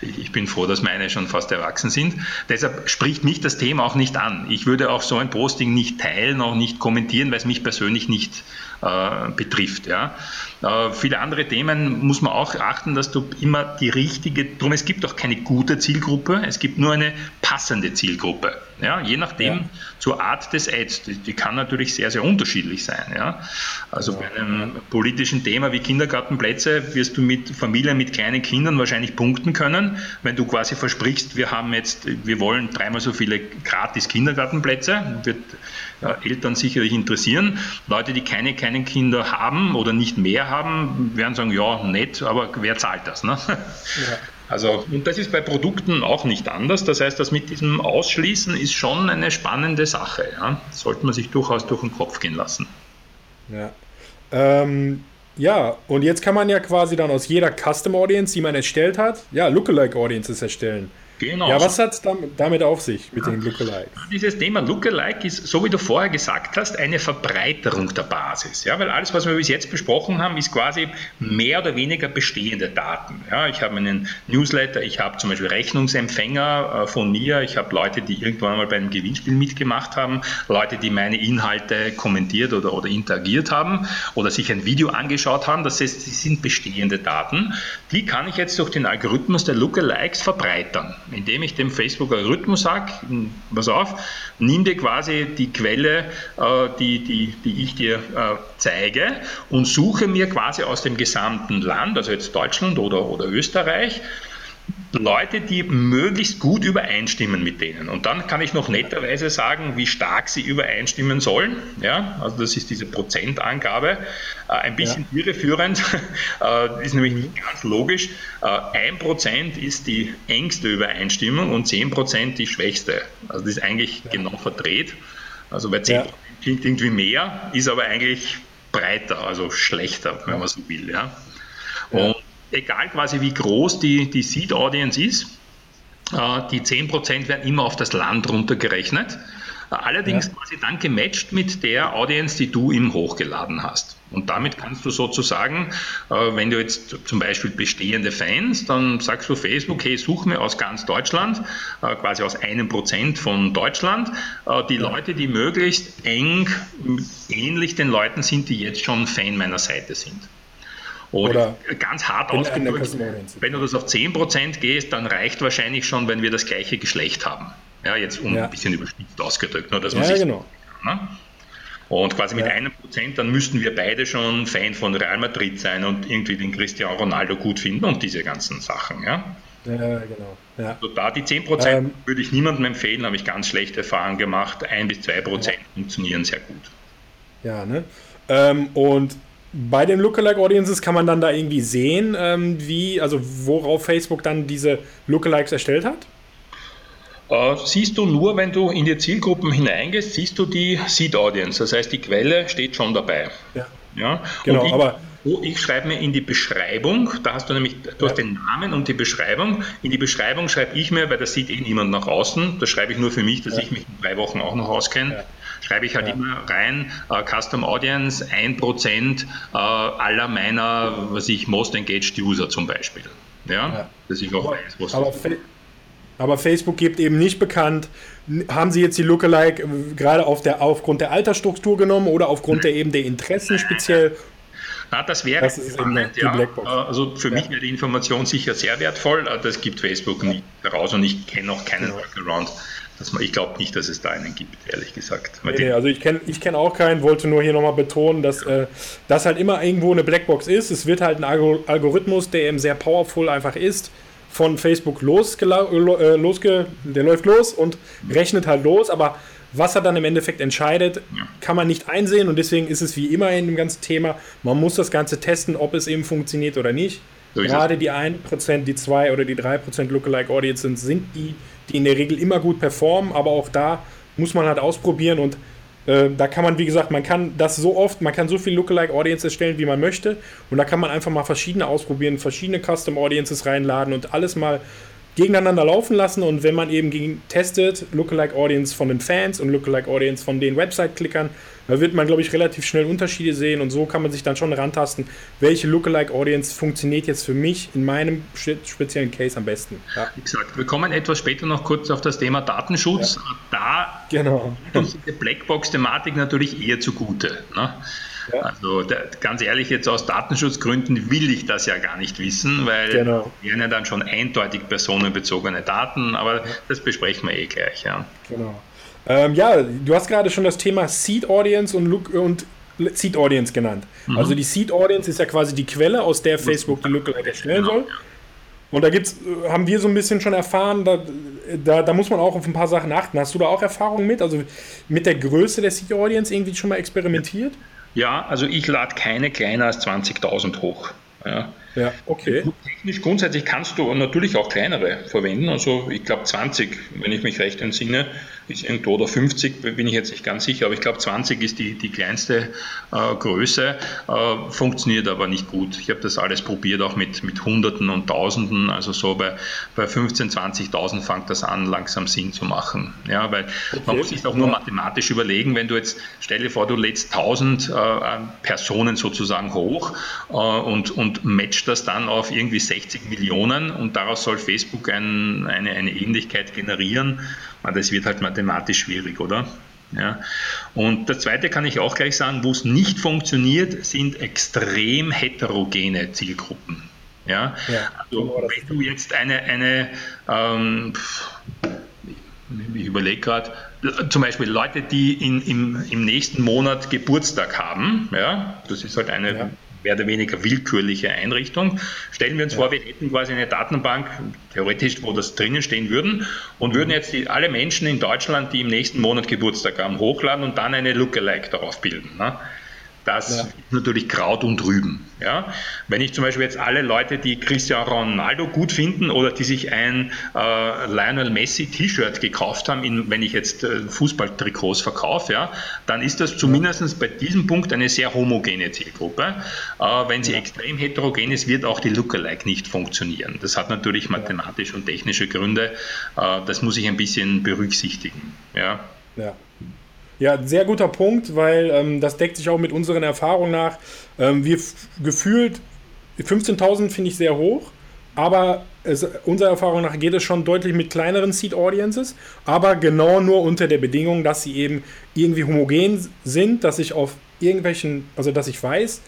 ich, ich, bin froh, dass meine schon fast erwachsen sind. Deshalb spricht mich das Thema auch nicht an. Ich würde auch so ein Posting nicht teilen, auch nicht kommentieren, weil es mich persönlich nicht äh, betrifft. Ja. Äh, viele andere Themen muss man auch achten, dass du immer die richtige, darum es gibt auch keine gute Zielgruppe, es gibt nur eine passende Zielgruppe. Ja, je nachdem ja. zur Art des Ads, die, die, kann natürlich sehr, sehr unterschiedlich sein. Ja. Also ja. bei einem politischen Thema wie Kindergartenplätze wirst du mit Familien mit kleinen Kindern wahrscheinlich punkten können, wenn du quasi versprichst, wir haben jetzt, wir wollen dreimal so viele gratis Kindergartenplätze, wird Eltern sicherlich interessieren. Leute, die keine kleinen Kinder haben oder nicht mehr haben, werden sagen, ja, nett, aber wer zahlt das? Ne? Also, und das ist bei Produkten auch nicht anders. Das heißt, das mit diesem Ausschließen ist schon eine spannende Sache. Ja? Sollte man sich durchaus durch den Kopf gehen lassen. Ja. Ähm, ja, und jetzt kann man ja quasi dann aus jeder Custom Audience, die man erstellt hat, ja, Lookalike Audiences erstellen. Genau. Ja, was hat es damit auf sich mit den Lookalike? Dieses Thema Lookalike ist, so wie du vorher gesagt hast, eine Verbreiterung der Basis. Ja, weil alles, was wir bis jetzt besprochen haben, ist quasi mehr oder weniger bestehende Daten. Ja, ich habe einen Newsletter, ich habe zum Beispiel Rechnungsempfänger äh, von mir, ich habe Leute, die irgendwann mal bei einem Gewinnspiel mitgemacht haben, Leute, die meine Inhalte kommentiert oder, oder interagiert haben oder sich ein Video angeschaut haben. Das, heißt, das sind bestehende Daten. Die kann ich jetzt durch den Algorithmus der Lookalikes verbreitern indem ich dem Facebook-Algorithmus sage, pass auf, nimm dir quasi die Quelle, äh, die, die, die ich dir äh, zeige und suche mir quasi aus dem gesamten Land, also jetzt Deutschland oder, oder Österreich, Leute, die möglichst gut übereinstimmen mit denen. Und dann kann ich noch netterweise sagen, wie stark sie übereinstimmen sollen. Ja, also das ist diese Prozentangabe. Äh, ein bisschen ja. irreführend, äh, ist nämlich nicht ganz logisch. Äh, ein Prozent ist die engste Übereinstimmung und zehn Prozent die schwächste. Also das ist eigentlich ja. genau verdreht. Also bei zehn Prozent klingt irgendwie mehr, ist aber eigentlich breiter, also schlechter, wenn man so will. Ja. Und egal quasi wie groß die, die Seed Audience ist, äh, die 10% werden immer auf das Land runtergerechnet. Äh, allerdings ja. quasi dann gematcht mit der Audience, die du ihm hochgeladen hast. Und damit kannst du sozusagen, äh, wenn du jetzt zum Beispiel bestehende Fans, dann sagst du Facebook, hey, such mir aus ganz Deutschland, quasi aus einem Prozent von Deutschland, die. Leute, die möglichst eng ähnlich den Leuten sind, die jetzt schon Fan meiner Seite sind. Oder, Oder ganz hart ausgedrückt, wenn du das auf 10% gehst, dann reicht wahrscheinlich schon, wenn wir das gleiche Geschlecht haben. Ja, jetzt um ja. ein bisschen überspitzt ausgedrückt, nur dass man ja, sich genau. Kann, ne? Und quasi mit ja. einem Prozent, dann müssten wir beide schon Fan von Real Madrid sein und irgendwie den Cristiano Ronaldo gut finden und diese ganzen Sachen. Ja, ja genau. Ja. Also da die 10 Prozent ähm, würde ich niemandem empfehlen, habe ich ganz schlechte Erfahrungen gemacht. 1 bis 2 Prozent funktionieren sehr gut. Ja, ne? Ähm, und bei den Lookalike Audiences kann man dann da irgendwie sehen, ähm, wie, also worauf Facebook dann diese Lookalikes erstellt hat? Äh, siehst du nur, wenn du in die Zielgruppen hineingehst, siehst du die Seed Audience. Das heißt, die Quelle steht schon dabei. Ja. ja? Genau, ich, aber. Ich schreibe mir in die Beschreibung, da hast du nämlich, du ja. hast den Namen und die Beschreibung. In die Beschreibung schreibe ich mir, weil das sieht eh niemand nach außen, das schreibe ich nur für mich, dass ja. ich mich in drei Wochen auch noch auskenne schreibe ich halt ja. immer rein, uh, Custom Audience, 1% uh, aller meiner, was ich, Most Engaged User zum Beispiel. Ja, ja. dass ich auch weiß, was aber, aber Facebook gibt eben nicht bekannt, haben Sie jetzt die Lookalike äh, gerade auf der, aufgrund der Altersstruktur genommen oder aufgrund der eben der Interessen speziell? Na, das wäre das spannend, ja. Also für ja. mich wäre die Information sicher sehr wertvoll. Das gibt Facebook nicht raus und ich kenne auch keinen genau. Workaround dass man, ich glaube nicht, dass es da einen gibt, ehrlich gesagt. Nee, nee, also ich kenne ich kenn auch keinen, wollte nur hier nochmal betonen, dass äh, das halt immer irgendwo eine Blackbox ist. Es wird halt ein Algorithmus, der eben sehr powerful einfach ist, von Facebook losge, äh, losge der läuft los und rechnet halt los, aber was er dann im Endeffekt entscheidet, ja. kann man nicht einsehen und deswegen ist es wie immer in dem ganzen Thema, man muss das Ganze testen, ob es eben funktioniert oder nicht. So Gerade die 1%, die 2 oder die 3% Lookalike Audience sind, sind die die in der Regel immer gut performen, aber auch da muss man halt ausprobieren und äh, da kann man, wie gesagt, man kann das so oft, man kann so viel Lookalike Audience erstellen, wie man möchte und da kann man einfach mal verschiedene ausprobieren, verschiedene Custom Audiences reinladen und alles mal gegeneinander laufen lassen und wenn man eben gegen testet, Lookalike Audience von den Fans und Lookalike Audience von den Website-Klickern, da wird man, glaube ich, relativ schnell Unterschiede sehen und so kann man sich dann schon rantasten, welche Lookalike Audience funktioniert jetzt für mich in meinem speziellen Case am besten. Ja. Gesagt, wir kommen etwas später noch kurz auf das Thema Datenschutz. Ja. Da genau. uns die Blackbox-Thematik natürlich eher zugute. Ne? Ja. Also der, ganz ehrlich, jetzt aus Datenschutzgründen will ich das ja gar nicht wissen, weil genau. wären ja dann schon eindeutig personenbezogene Daten, aber das besprechen wir eh gleich. Ja. Genau. Ähm, ja, du hast gerade schon das Thema Seed Audience und, Look, und Seed Audience genannt. Mhm. Also die Seed Audience ist ja quasi die Quelle, aus der Facebook die Lookalike erstellen genau. soll. Und da gibt's, äh, haben wir so ein bisschen schon erfahren, da, da, da, muss man auch auf ein paar Sachen achten. Hast du da auch Erfahrungen mit? Also mit der Größe der Seed Audience irgendwie schon mal experimentiert? Ja, also ich lade keine kleiner als 20.000 hoch. Ja. Ja, okay. Technisch grundsätzlich kannst du natürlich auch kleinere verwenden. Also ich glaube 20, wenn ich mich recht entsinne, ist irgendwo oder 50, bin ich jetzt nicht ganz sicher, aber ich glaube 20 ist die, die kleinste äh, Größe, äh, funktioniert aber nicht gut. Ich habe das alles probiert, auch mit, mit Hunderten und Tausenden, also so bei, bei 15.000, 20.000 fängt das an, langsam Sinn zu machen. Ja, weil okay. man muss sich auch nur mathematisch überlegen, wenn du jetzt, stell dir vor, du lädst 1000 äh, Personen sozusagen hoch äh, und, und das dann auf irgendwie 60 Millionen und daraus soll Facebook ein, eine, eine Ähnlichkeit generieren das wird halt mathematisch schwierig, oder? Ja. Und das Zweite kann ich auch gleich sagen, wo es nicht funktioniert, sind extrem heterogene Zielgruppen. Ja? ja also wenn du jetzt eine, eine ähm, ich überlege gerade, zum Beispiel Leute, die in, im, im nächsten Monat Geburtstag haben, ja, das ist halt eine ja mehr oder weniger willkürliche Einrichtung. Stellen wir uns ja. vor, wir hätten quasi eine Datenbank, theoretisch, wo das drinnen stehen würden, und würden jetzt die, alle Menschen in Deutschland, die im nächsten Monat Geburtstag haben, hochladen und dann eine Lookalike darauf bilden. Ne? Das ja. ist natürlich Kraut und Rüben. Ja? Wenn ich zum Beispiel jetzt alle Leute, die Cristiano Ronaldo gut finden oder die sich ein äh, Lionel Messi T-Shirt gekauft haben, in, wenn ich jetzt äh, Fußballtrikots verkaufe, ja, dann ist das zumindest bei diesem Punkt eine sehr homogene Zielgruppe. Äh, wenn sie ja. extrem heterogen ist, wird auch die Lookalike nicht funktionieren. Das hat natürlich mathematische und technische Gründe. Äh, das muss ich ein bisschen berücksichtigen. Ja. ja. Ja, sehr guter Punkt, weil ähm, das deckt sich auch mit unseren Erfahrungen nach. Ähm, wir gefühlt 15.000 finde ich sehr hoch, aber es, unserer Erfahrung nach geht es schon deutlich mit kleineren Seed Audiences, aber genau nur unter der Bedingung, dass sie eben irgendwie homogen sind, dass ich auf irgendwelchen, also dass ich weiß,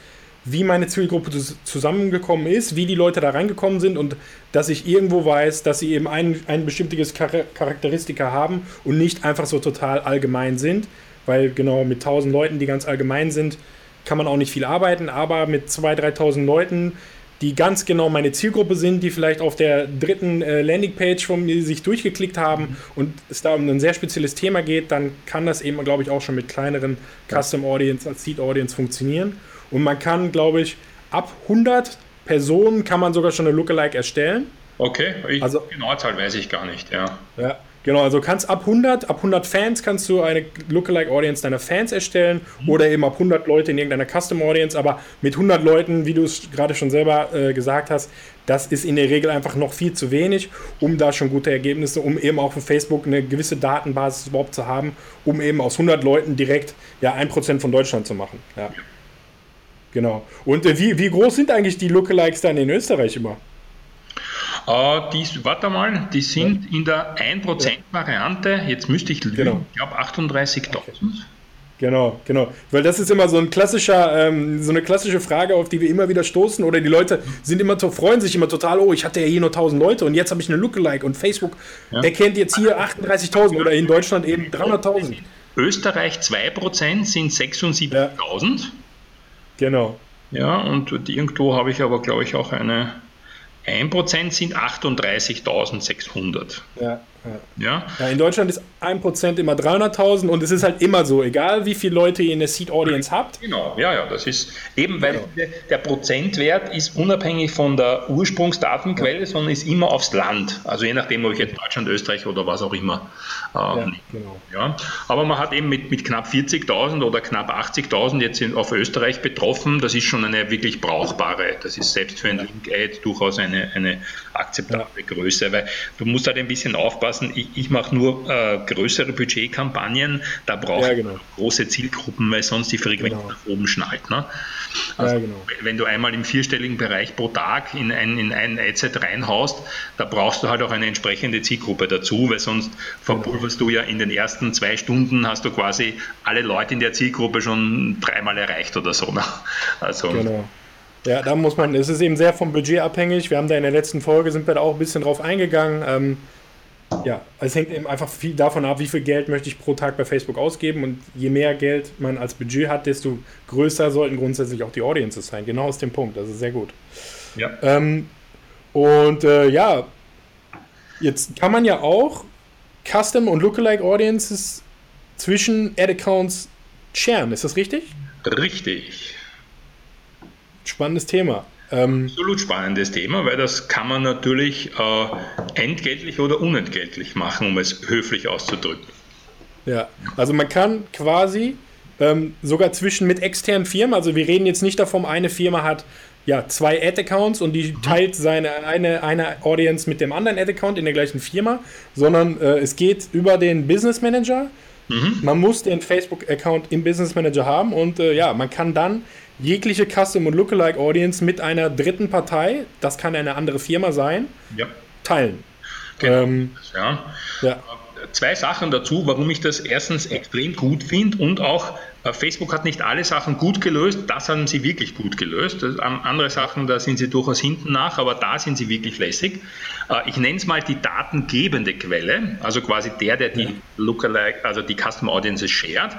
wie meine Zielgruppe zusammengekommen ist, wie die Leute da reingekommen sind und dass ich irgendwo weiß, dass sie eben ein, ein bestimmtes Charakteristika haben und nicht einfach so total allgemein sind, weil genau mit 1000 Leuten, die ganz allgemein sind, kann man auch nicht viel arbeiten, aber mit 2.000, 3.000 Leuten, die ganz genau meine Zielgruppe sind, die vielleicht auf der dritten äh, Landingpage von mir sich durchgeklickt haben und es da um ein sehr spezielles Thema geht, dann kann das eben, glaube ich, auch schon mit kleineren Custom Audience als Seed Audience funktionieren. Und man kann, glaube ich, ab 100 Personen kann man sogar schon eine Lookalike erstellen. Okay, ich, also, genaue Zahl weiß ich gar nicht, ja. Ja, genau, also kannst ab 100, ab 100 Fans kannst du eine Lookalike Audience deiner Fans erstellen mhm. oder eben ab 100 Leute in irgendeiner Custom Audience, aber mit 100 Leuten, wie du es gerade schon selber äh, gesagt hast, das ist in der Regel einfach noch viel zu wenig, um da schon gute Ergebnisse, um eben auch für Facebook eine gewisse Datenbasis überhaupt zu haben, um eben aus 100 Leuten direkt ja 1% von Deutschland zu machen. Ja. ja. Genau. Und äh, wie, wie groß sind eigentlich die Lookalikes dann in Österreich immer? Uh, die, warte mal, die sind in der 1%-Variante, jetzt müsste ich lügen, genau. ich glaube 38.000. Genau, genau. Weil das ist immer so ein klassischer, ähm, so eine klassische Frage, auf die wir immer wieder stoßen. Oder die Leute sind immer freuen sich immer total, oh, ich hatte ja hier nur 1000 Leute und jetzt habe ich eine Lookalike und Facebook ja. erkennt jetzt hier 38.000 oder in Deutschland eben 300.000. Österreich 2% sind 76.000. Ja. Genau. Ja, und irgendwo habe ich aber, glaube ich, auch eine 1% sind 38.600. Ja, Ja. ja. in Deutschland ist 1% immer 300.000 und es ist halt immer so, egal wie viele Leute ihr in der Seed Audience habt. Genau, ja, ja, das ist eben, weil genau. der Prozentwert ist unabhängig von der Ursprungsdatenquelle, ja. sondern ist immer aufs Land. Also je nachdem, ob ich jetzt Deutschland, Österreich oder was auch immer. Ähm, ja, genau. ja. Aber man hat eben mit, mit knapp 40.000 oder knapp 80.000 jetzt in, auf Österreich betroffen, das ist schon eine wirklich brauchbare, das ist selbst für ein Link-Ad durchaus eine, eine akzeptable Größe, weil du musst halt ein bisschen aufpassen, ich, ich mache nur äh, größere Budgetkampagnen, da brauche ja, genau. ich große Zielgruppen, weil sonst die Frequenz genau. nach oben schnallt. Ne? Also, ja, genau. Wenn du einmal im vierstelligen Bereich pro Tag in ein, in ein Adset reinhaust, da brauchst du halt auch eine entsprechende Zielgruppe dazu, weil sonst verpulverst du ja in den ersten zwei Stunden, hast du quasi alle Leute in der Zielgruppe schon dreimal erreicht oder so. Ne? Also, genau. Ja, da muss man, es ist eben sehr vom Budget abhängig. Wir haben da in der letzten Folge, sind wir da auch ein bisschen drauf eingegangen. Ähm, ja, es hängt eben einfach viel davon ab, wie viel Geld möchte ich pro Tag bei Facebook ausgeben. Und je mehr Geld man als Budget hat, desto größer sollten grundsätzlich auch die Audiences sein. Genau aus dem Punkt. Das ist sehr gut. Ja. Ähm, und äh, ja, jetzt kann man ja auch Custom und Lookalike Audiences zwischen Ad-Accounts sharen. Ist das richtig? Richtig. Spannendes Thema. Ähm, Absolut spannendes Thema, weil das kann man natürlich äh, entgeltlich oder unentgeltlich machen, um es höflich auszudrücken. Ja, also man kann quasi ähm, sogar zwischen mit externen Firmen, also wir reden jetzt nicht davon, eine Firma hat ja zwei Ad-Accounts und die mhm. teilt seine eine, eine Audience mit dem anderen Ad-Account in der gleichen Firma, sondern äh, es geht über den Business Manager. Mhm. Man muss den Facebook-Account im Business Manager haben und äh, ja, man kann dann jegliche Custom- und Lookalike-Audience mit einer dritten Partei, das kann eine andere Firma sein, ja. teilen. Genau. Ähm, ja. ja. Zwei Sachen dazu, warum ich das erstens extrem gut finde und auch äh, Facebook hat nicht alle Sachen gut gelöst, das haben sie wirklich gut gelöst. Andere Sachen, da sind sie durchaus hinten nach, aber da sind sie wirklich lässig. Äh, ich nenne es mal die datengebende Quelle, also quasi der, der die Lookalike, also die Custom Audiences shared.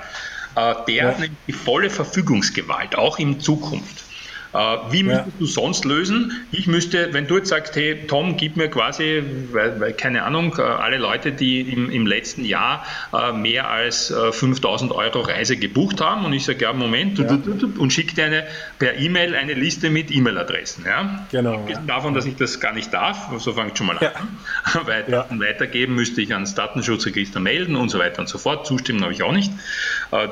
Äh, der ja. hat die volle Verfügungsgewalt, auch in Zukunft. Äh, wie müsstest ja. du sonst lösen? Ich müsste, wenn du jetzt sagst, hey Tom, gib mir quasi, weil, weil keine Ahnung, äh, alle Leute, die im, im letzten Jahr äh, mehr als 5000 Euro Reise gebucht haben und ich sage, ja, Moment, ja. und schicke dir eine, per E-Mail eine Liste mit E-Mail-Adressen. Ja? Genau. Davon, dass ich das gar nicht darf, so fange ich schon mal an. Weil Daten weitergeben müsste ich ans Datenschutzregister melden und so weiter und so fort. Zustimmen habe ich auch nicht.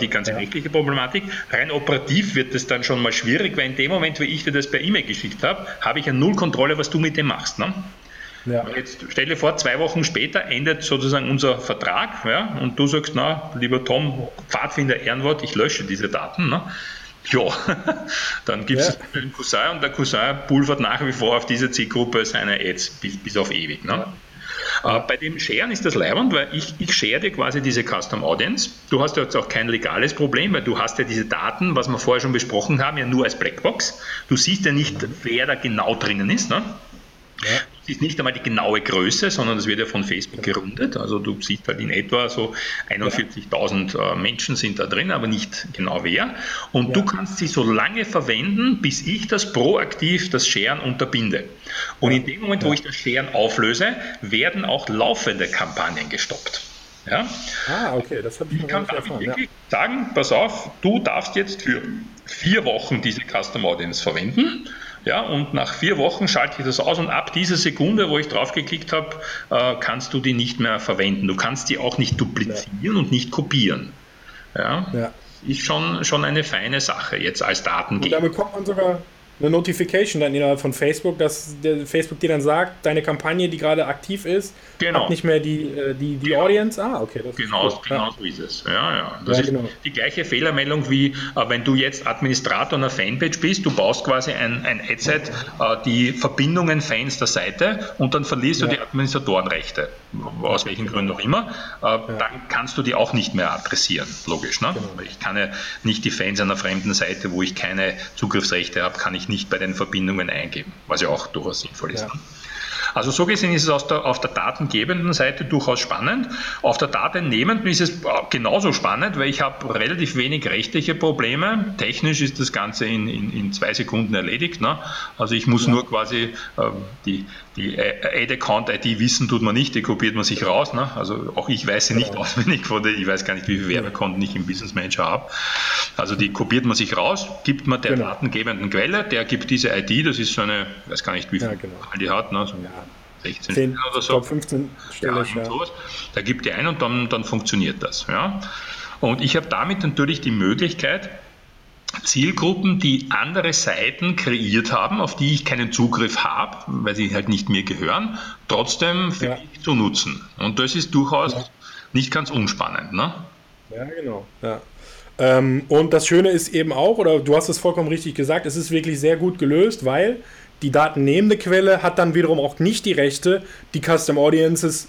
Die ganze rechtliche Problematik. Rein operativ wird es dann schon mal schwierig, weil in dem Moment, Moment, wie ich dir das per E-Mail geschickt habe, habe ich ja null Kontrolle, was du mit dem machst. Ne? Ja. Jetzt stell dir vor, zwei Wochen später endet sozusagen unser Vertrag ja, und du sagst, na, lieber Tom, Pfadfinder Ehrenwort, ich lösche diese Daten. Ne? Ja, dann gibt es ja. den Cousin und der Cousin pulvert nach wie vor auf diese Zielgruppe seine Ads bis, bis auf ewig. Ne? Ja. Äh, bei dem Sharen ist das leibend, weil ich, ich share dir quasi diese Custom Audience. Du hast jetzt auch kein legales Problem, weil du hast ja diese Daten, was wir vorher schon besprochen haben, ja nur als Blackbox. Du siehst ja nicht, wer da genau drinnen ist. Ne? Ja. Ist nicht einmal die genaue Größe, sondern das wird ja von Facebook gerundet. Also du siehst halt in etwa so 41.000 äh, Menschen sind da drin, aber nicht genau wer. Und ja. du kannst sie so lange verwenden, bis ich das proaktiv, das Sharen unterbinde. Und in dem Moment, wo ich das Sharen auflöse, werden auch laufende Kampagnen gestoppt. Ja? Ah, okay, das habe ich, ich kann erfahren, wirklich sagen, pass auf, du darfst jetzt für vier Wochen diese Custom Audience verwenden ja, und nach vier Wochen schalte ich das aus und ab dieser Sekunde, wo ich drauf geklickt habe, äh, kannst du die nicht mehr verwenden. Du kannst die auch nicht duplizieren ja. und nicht kopieren. Ja, ja. Ist schon, schon eine feine Sache jetzt als Datengeber. Und da bekommt man sogar eine Notification dann innerhalb von Facebook, dass der Facebook dir dann sagt, deine Kampagne, die gerade aktiv ist, genau. hat nicht mehr die, äh, die, die genau. Audience. Ah, okay. genau, cool. genau ja. so ist es. Ja, ja. Das ja, ist genau. die gleiche Fehlermeldung wie, äh, wenn du jetzt Administrator einer Fanpage bist, du baust quasi ein, ein Adset, äh, die Verbindungen Fans der Seite und dann verlierst ja. du die Administratorenrechte, aus welchen Gründen auch immer, äh, dann kannst du die auch nicht mehr adressieren, logisch. Ne? Genau. Ich kann ja nicht die Fans einer fremden Seite, wo ich keine Zugriffsrechte habe, kann ich nicht bei den Verbindungen eingeben, was ja auch durchaus sinnvoll ist. Ja. Also so gesehen ist es der, auf der datengebenden Seite durchaus spannend. Auf der datennehmenden ist es genauso spannend, weil ich habe relativ wenig rechtliche Probleme. Technisch ist das Ganze in, in, in zwei Sekunden erledigt. Ne? Also ich muss ja. nur quasi äh, die, die Ad-Account-ID wissen tut man nicht, die kopiert man sich raus. Ne? Also auch ich weiß sie nicht ja. auswendig, ich weiß gar nicht, wie viele Werbekonten ich im Business Manager habe. Also die kopiert man sich raus, gibt man der genau. datengebenden Quelle, der gibt diese ID, das ist so eine, ich weiß gar nicht, wie viel ja, genau. die hat, ne? so ja. 16 10, oder so. 15 Stelle, ja, ja. Da gibt die ein und dann, dann funktioniert das. Ja? Und ich habe damit natürlich die Möglichkeit, Zielgruppen, die andere Seiten kreiert haben, auf die ich keinen Zugriff habe, weil sie halt nicht mir gehören, trotzdem für ja. mich zu nutzen. Und das ist durchaus ja. nicht ganz unspannend. Ne? Ja, genau. Ja. Ähm, und das Schöne ist eben auch, oder du hast es vollkommen richtig gesagt, es ist wirklich sehr gut gelöst, weil die datennehmende Quelle hat dann wiederum auch nicht die Rechte, die Custom Audiences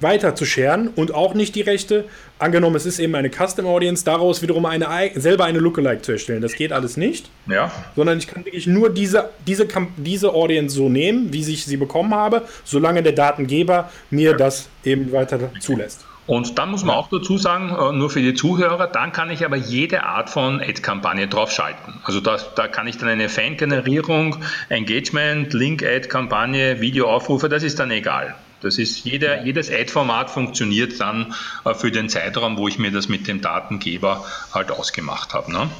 weiter zu scheren und auch nicht die Rechte, angenommen es ist eben eine Custom Audience, daraus wiederum eine, selber eine Lookalike zu erstellen. Das geht alles nicht. Ja. Sondern ich kann wirklich nur diese, diese, diese Audience so nehmen, wie ich sie bekommen habe, solange der Datengeber mir das eben weiter zulässt. Und dann muss man auch dazu sagen, äh, nur für die Zuhörer, dann kann ich aber jede Art von Ad-Kampagne drauf schalten. Also da, da kann ich dann eine Fan-Generierung, Engagement, Link-Ad-Kampagne, Videoaufrufe, das ist dann egal. Das ist jeder, jedes Ad-Format funktioniert dann äh, für den Zeitraum, wo ich mir das mit dem Datengeber halt ausgemacht habe. Ne?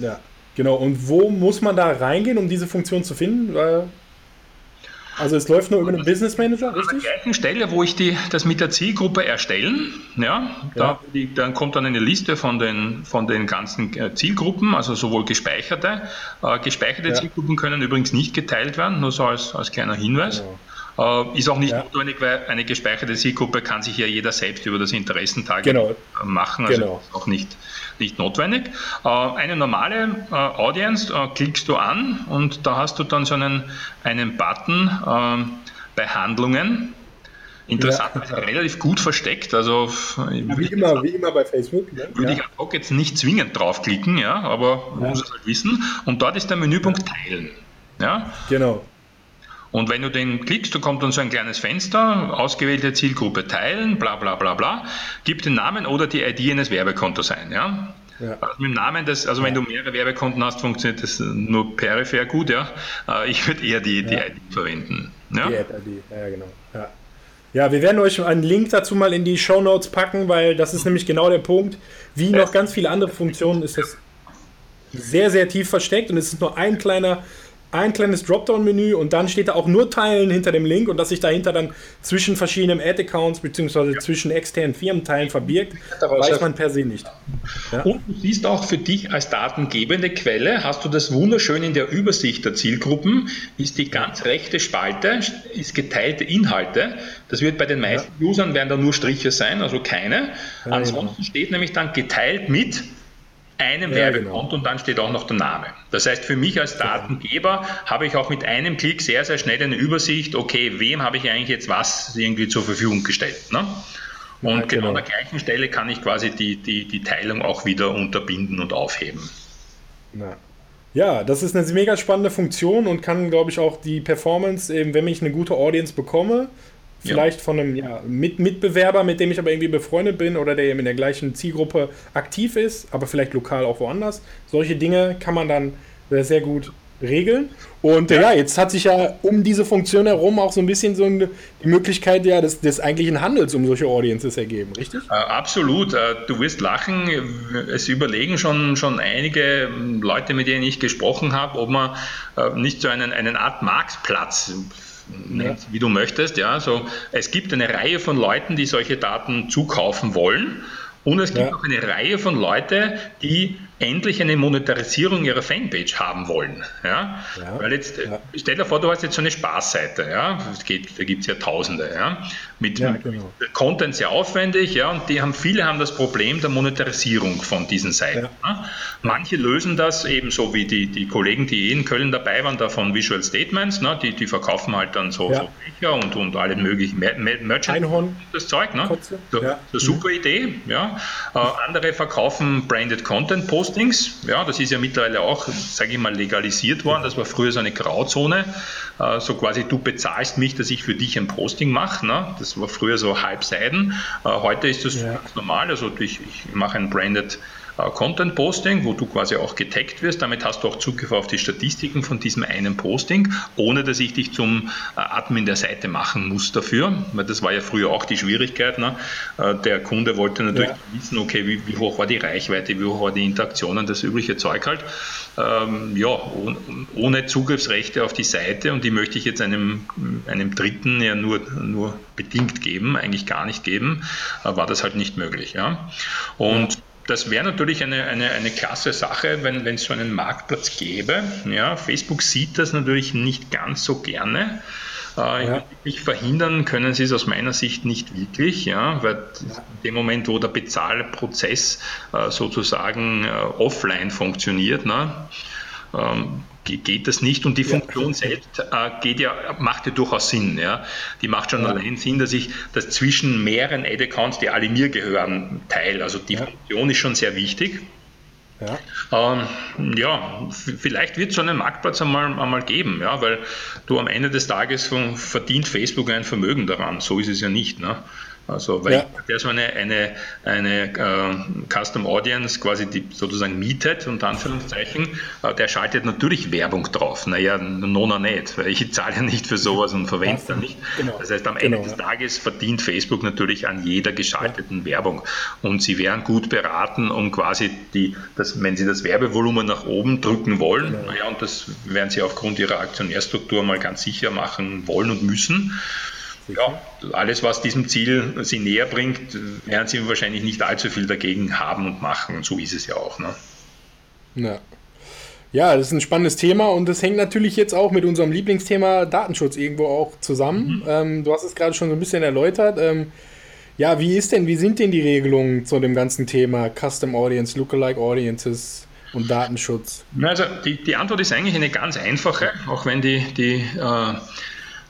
Ja, genau. Und wo muss man da reingehen, um diese Funktion zu finden? Also es läuft nur über einen Business Manager, richtig? An der gleichen Stelle, wo ich die, das mit der Zielgruppe erstellen, ja, da, ja. Die, dann kommt dann eine Liste von den, von den ganzen äh, Zielgruppen, also sowohl gespeicherte. Äh, gespeicherte ja. Zielgruppen können übrigens nicht geteilt werden, nur so als, als kleiner Hinweis. Genau. Äh, ist auch nicht ja. notwendig, weil eine gespeicherte Zielgruppe kann sich ja jeder selbst über das Interessentarget genau. machen, also genau. ist auch nicht, nicht notwendig. Äh, eine normale äh, Audience klickst du an und da hast du dann so einen, einen Button bei Handlungen. Interessant, ja. relativ gut versteckt. Also wie, immer, wie immer bei Facebook. Ne? Würde ja. ich auch jetzt nicht zwingend draufklicken, ja, aber man muss es halt wissen. Und dort ist der Menüpunkt Teilen. Ja? Genau. Und wenn du den klickst, dann kommt dann so ein kleines Fenster, ausgewählte Zielgruppe teilen, bla bla bla bla, gib den Namen oder die ID eines Werbekontos ein. Ja? Ja. Also mit dem Namen, das, also ja. wenn du mehrere Werbekonten hast, funktioniert das nur peripher gut, ja. Äh, ich würde eher die, die ID verwenden. Ja? Die ID, ja genau. Ja. ja, wir werden euch einen Link dazu mal in die Show Notes packen, weil das ist nämlich genau der Punkt. Wie noch ganz viele andere Funktionen ist das sehr, sehr tief versteckt und es ist nur ein kleiner ein kleines Dropdown-Menü und dann steht da auch nur Teilen hinter dem Link und dass sich dahinter dann zwischen verschiedenen Ad-Accounts bzw. Ja. zwischen externen Firmenteilen verbirgt, weiß man per se nicht. Ja. Und du siehst auch für dich als datengebende Quelle, hast du das wunderschön in der Übersicht der Zielgruppen, ist die ganz rechte Spalte, ist geteilte Inhalte. Das wird bei den meisten ja. Usern werden da nur Striche sein, also keine. Ansonsten genau. steht nämlich dann geteilt mit einem ja, Werbekonto genau. und dann steht auch noch der Name. Das heißt, für mich als Datengeber habe ich auch mit einem Klick sehr, sehr schnell eine Übersicht, okay, wem habe ich eigentlich jetzt was irgendwie zur Verfügung gestellt. Ne? Und ja, genau. genau an der gleichen Stelle kann ich quasi die, die, die Teilung auch wieder unterbinden und aufheben. Ja. Ja, das ist eine mega spannende Funktion und kann, glaube ich, auch die Performance, eben, wenn ich eine gute Audience bekomme, Vielleicht ja. von einem ja, Mit Mitbewerber, mit dem ich aber irgendwie befreundet bin oder der eben in der gleichen Zielgruppe aktiv ist, aber vielleicht lokal auch woanders. Solche Dinge kann man dann sehr gut regeln. Und ja. ja. jetzt hat sich ja um diese Funktion herum auch so ein bisschen so eine, die Möglichkeit ja, des, des eigentlichen Handels um solche Audiences ergeben, richtig? Äh, absolut. Äh, du wirst lachen. Es überlegen schon, schon einige Leute, mit denen ich gesprochen habe, ob man äh, nicht so einen, einen Art Marktplatz ja. wie du möchtest. Ja, so, es gibt eine Reihe von Leuten, die solche Daten zukaufen wollen. Und es gibt ja. auch eine Reihe von Leuten, die endlich eine Monetarisierung ihrer Fanpage haben wollen. Ja? ja. Weil jetzt, ja. stell dir vor, du hast jetzt so eine Spaßseite, ja, geht, da gibt es ja Tausende, ja, mit, ja, genau. mit, Content sehr aufwendig, ja, und die haben, viele haben das Problem der Monetarisierung von diesen Seiten. Ja. Manche lösen das eben so wie die, die Kollegen, die eh in Köln dabei waren, da von Visual Statements, ne, die, die verkaufen halt dann so, so Becher und, und alle möglichen Mer Merchant Einhorn, das Zeug, ne? So, so super Idee, ja. Äh, andere verkaufen Branded Content Post Postings. Ja, das ist ja mittlerweile auch, sage ich mal, legalisiert worden. Das war früher so eine Grauzone. Äh, so quasi, du bezahlst mich, dass ich für dich ein Posting mache. Ne? Das war früher so halbseiden. Äh, heute ist das ja. ganz normal. Also ich, ich mache ein branded Content Posting, wo du quasi auch getaggt wirst. Damit hast du auch Zugriff auf die Statistiken von diesem einen Posting, ohne dass ich dich zum äh, Admin der Seite machen muss dafür. Weil das war ja früher auch die Schwierigkeit. Ne? Äh, der Kunde wollte natürlich ja. wissen, okay, wie, wie, hoch war die Reichweite, wie hoch war die Interaktion das übliche Zeug halt. Ähm, ja, ohne Zugriffsrechte auf die Seite und die möchte ich jetzt einem, einem Dritten ja nur, nur bedingt geben, eigentlich gar nicht geben, war das halt nicht möglich. Ja? Und ja das wäre natürlich eine, eine, eine klasse Sache, wenn es so einen Marktplatz gäbe. Ja, Facebook sieht das natürlich nicht ganz so gerne. Äh, ja. verhindern können sie es aus meiner Sicht nicht wirklich, ja, weil in dem Moment, wo der Bezahlprozess äh, sozusagen äh, offline funktioniert, ne, ähm, geht das nicht und die Funktion ja. selbst äh, geht ja, macht ja durchaus Sinn. Ja. Die macht schon ja. allein Sinn, dass ich das zwischen mehreren Ad-Accounts, die alle mir gehören, teile. Also die ja. Funktion ist schon sehr wichtig. Ja, ähm, ja vielleicht wird es so einen Marktplatz einmal, einmal geben, ja, weil du am Ende des Tages verdient Facebook ein Vermögen daran. So ist es ja nicht. Ne? Also, weil ja. der so eine, eine, eine äh, Custom Audience quasi die sozusagen mietet, unter Anführungszeichen, äh, der schaltet natürlich Werbung drauf. Naja, nona nicht, weil ich zahle ja nicht für sowas und verwende es dann nicht. Genau. Das heißt, am Ende genau, des Tages verdient Facebook natürlich an jeder geschalteten ja. Werbung. Und sie wären gut beraten, um quasi die, das, wenn sie das Werbevolumen nach oben drücken wollen, genau. naja, und das werden sie aufgrund ihrer Aktionärstruktur mal ganz sicher machen wollen und müssen, ja, alles, was diesem Ziel sie näher bringt, werden sie wahrscheinlich nicht allzu viel dagegen haben und machen. Und so ist es ja auch. Ne? Ja. ja, das ist ein spannendes Thema und das hängt natürlich jetzt auch mit unserem Lieblingsthema Datenschutz irgendwo auch zusammen. Mhm. Ähm, du hast es gerade schon so ein bisschen erläutert. Ähm, ja, wie ist denn, wie sind denn die Regelungen zu dem ganzen Thema Custom Audience, Lookalike Audiences? und Datenschutz? Also die, die Antwort ist eigentlich eine ganz einfache, auch wenn die, die äh,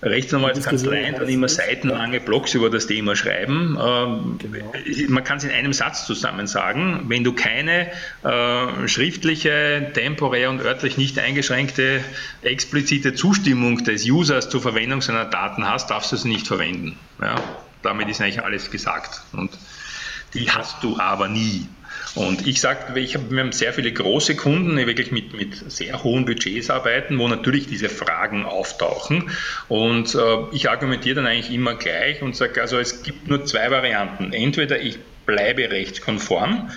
Rechtsanwaltskanzleien dann immer seitenlange Blogs über das Thema schreiben. Ähm, genau. Man kann es in einem Satz zusammen sagen. Wenn du keine äh, schriftliche, temporär und örtlich nicht eingeschränkte explizite Zustimmung des Users zur Verwendung seiner Daten hast, darfst du sie nicht verwenden. Ja? Damit ist eigentlich alles gesagt. Und die hast du aber nie. Und ich sage, ich hab, wir haben sehr viele große Kunden, die wirklich mit, mit sehr hohen Budgets arbeiten, wo natürlich diese Fragen auftauchen. Und äh, ich argumentiere dann eigentlich immer gleich und sage, also es gibt nur zwei Varianten. Entweder ich bleibe rechtskonform,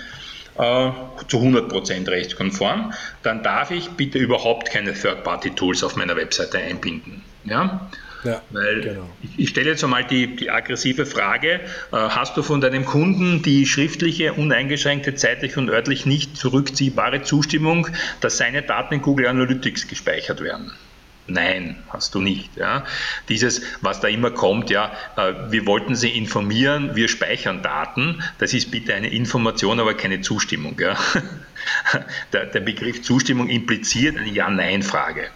äh, zu 100% rechtskonform, dann darf ich bitte überhaupt keine Third-Party-Tools auf meiner Webseite einbinden. Ja? Ja, Weil genau. ich, ich stelle jetzt einmal die, die aggressive Frage, äh, hast du von deinem Kunden die schriftliche, uneingeschränkte, zeitlich und örtlich nicht zurückziehbare Zustimmung, dass seine Daten in Google Analytics gespeichert werden? Nein, hast du nicht. Ja. Dieses, was da immer kommt, ja, äh, wir wollten Sie informieren, wir speichern Daten, das ist bitte eine Information, aber keine Zustimmung. Ja. Der, der Begriff Zustimmung impliziert eine Ja-Nein-Frage.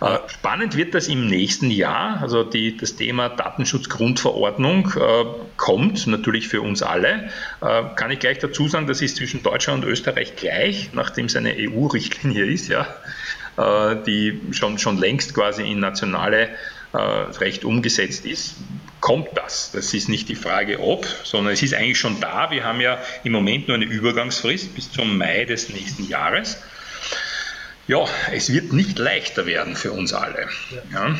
Äh, spannend wird das im nächsten Jahr. Also die, das Thema Datenschutzgrundverordnung äh, kommt natürlich für uns alle. Äh, kann ich gleich dazu sagen, das ist zwischen Deutschland und Österreich gleich, nachdem es eine EU-Richtlinie ist, ja, äh, die schon, schon längst quasi in nationale Recht umgesetzt ist kommt das. Das ist nicht die Frage ob, sondern es ist eigentlich schon da. Wir haben ja im Moment nur eine Übergangsfrist bis zum Mai des nächsten Jahres. Ja, es wird nicht leichter werden für uns alle. Ja.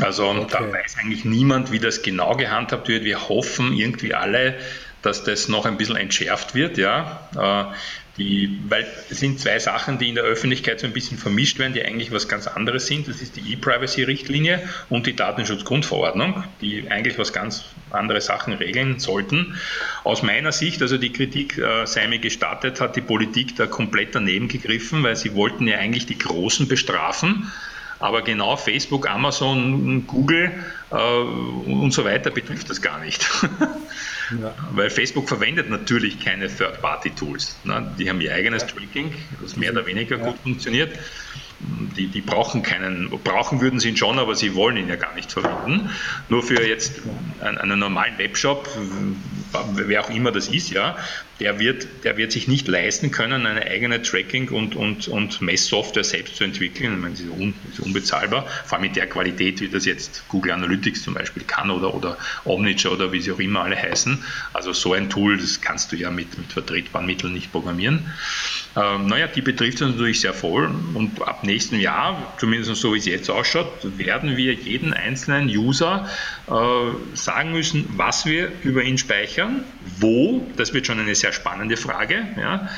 Also okay. da weiß eigentlich niemand, wie das genau gehandhabt wird. Wir hoffen irgendwie alle, dass das noch ein bisschen entschärft wird. Ja. Die, weil es sind zwei Sachen, die in der Öffentlichkeit so ein bisschen vermischt werden, die eigentlich was ganz anderes sind. Das ist die E-Privacy-Richtlinie und die Datenschutzgrundverordnung, die eigentlich was ganz andere Sachen regeln sollten. Aus meiner Sicht, also die Kritik äh, sei mir gestattet, hat die Politik da komplett daneben gegriffen, weil sie wollten ja eigentlich die Großen bestrafen. Aber genau Facebook, Amazon, Google äh, und so weiter betrifft das gar nicht. Ja. Weil Facebook verwendet natürlich keine Third-Party-Tools. Ne? Die haben ihr eigenes ja. Tracking, das mehr oder weniger ja. gut funktioniert. Die, die, brauchen keinen, brauchen würden sie ihn schon, aber sie wollen ihn ja gar nicht verwenden. Nur für jetzt einen, einen normalen Webshop wer auch immer das ist, ja, der wird, der wird sich nicht leisten können, eine eigene Tracking- und, und, und Messsoftware selbst zu entwickeln. Ich meine, das ist, un, ist unbezahlbar, vor allem mit der Qualität, wie das jetzt Google Analytics zum Beispiel kann oder, oder Omniture oder wie sie auch immer alle heißen. Also so ein Tool, das kannst du ja mit, mit vertretbaren Mitteln nicht programmieren. Ähm, naja, die betrifft uns natürlich sehr voll und ab nächstem Jahr, zumindest so wie es jetzt ausschaut, werden wir jeden einzelnen User äh, sagen müssen, was wir über ihn speichern, wo, das wird schon eine sehr spannende Frage. Ja.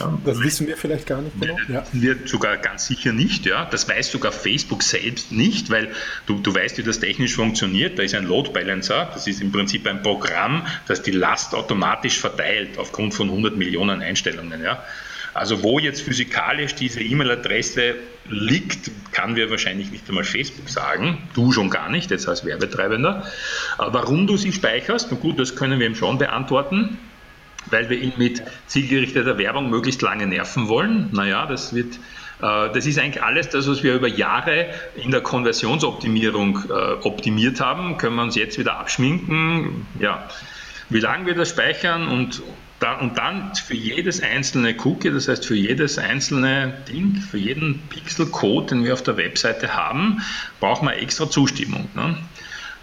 Ja, das wissen wir vielleicht gar nicht genau. Ja. Wir sogar ganz sicher nicht, ja. Das weiß sogar Facebook selbst nicht, weil du, du weißt, wie das technisch funktioniert. Da ist ein Load Balancer, das ist im Prinzip ein Programm, das die Last automatisch verteilt aufgrund von 100 Millionen Einstellungen, ja. Also wo jetzt physikalisch diese E-Mail-Adresse liegt, kann wir wahrscheinlich nicht einmal Facebook sagen. Du schon gar nicht, jetzt als Werbetreibender. Warum du sie speicherst, na gut, das können wir ihm schon beantworten weil wir ihn mit zielgerichteter Werbung möglichst lange nerven wollen. Naja, das wird äh, das ist eigentlich alles das, was wir über Jahre in der Konversionsoptimierung äh, optimiert haben. Können wir uns jetzt wieder abschminken. Ja, wie lange wir das speichern und, und dann für jedes einzelne Cookie, das heißt für jedes einzelne Ding, für jeden Pixel-Code, den wir auf der Webseite haben, brauchen wir extra Zustimmung. Ne?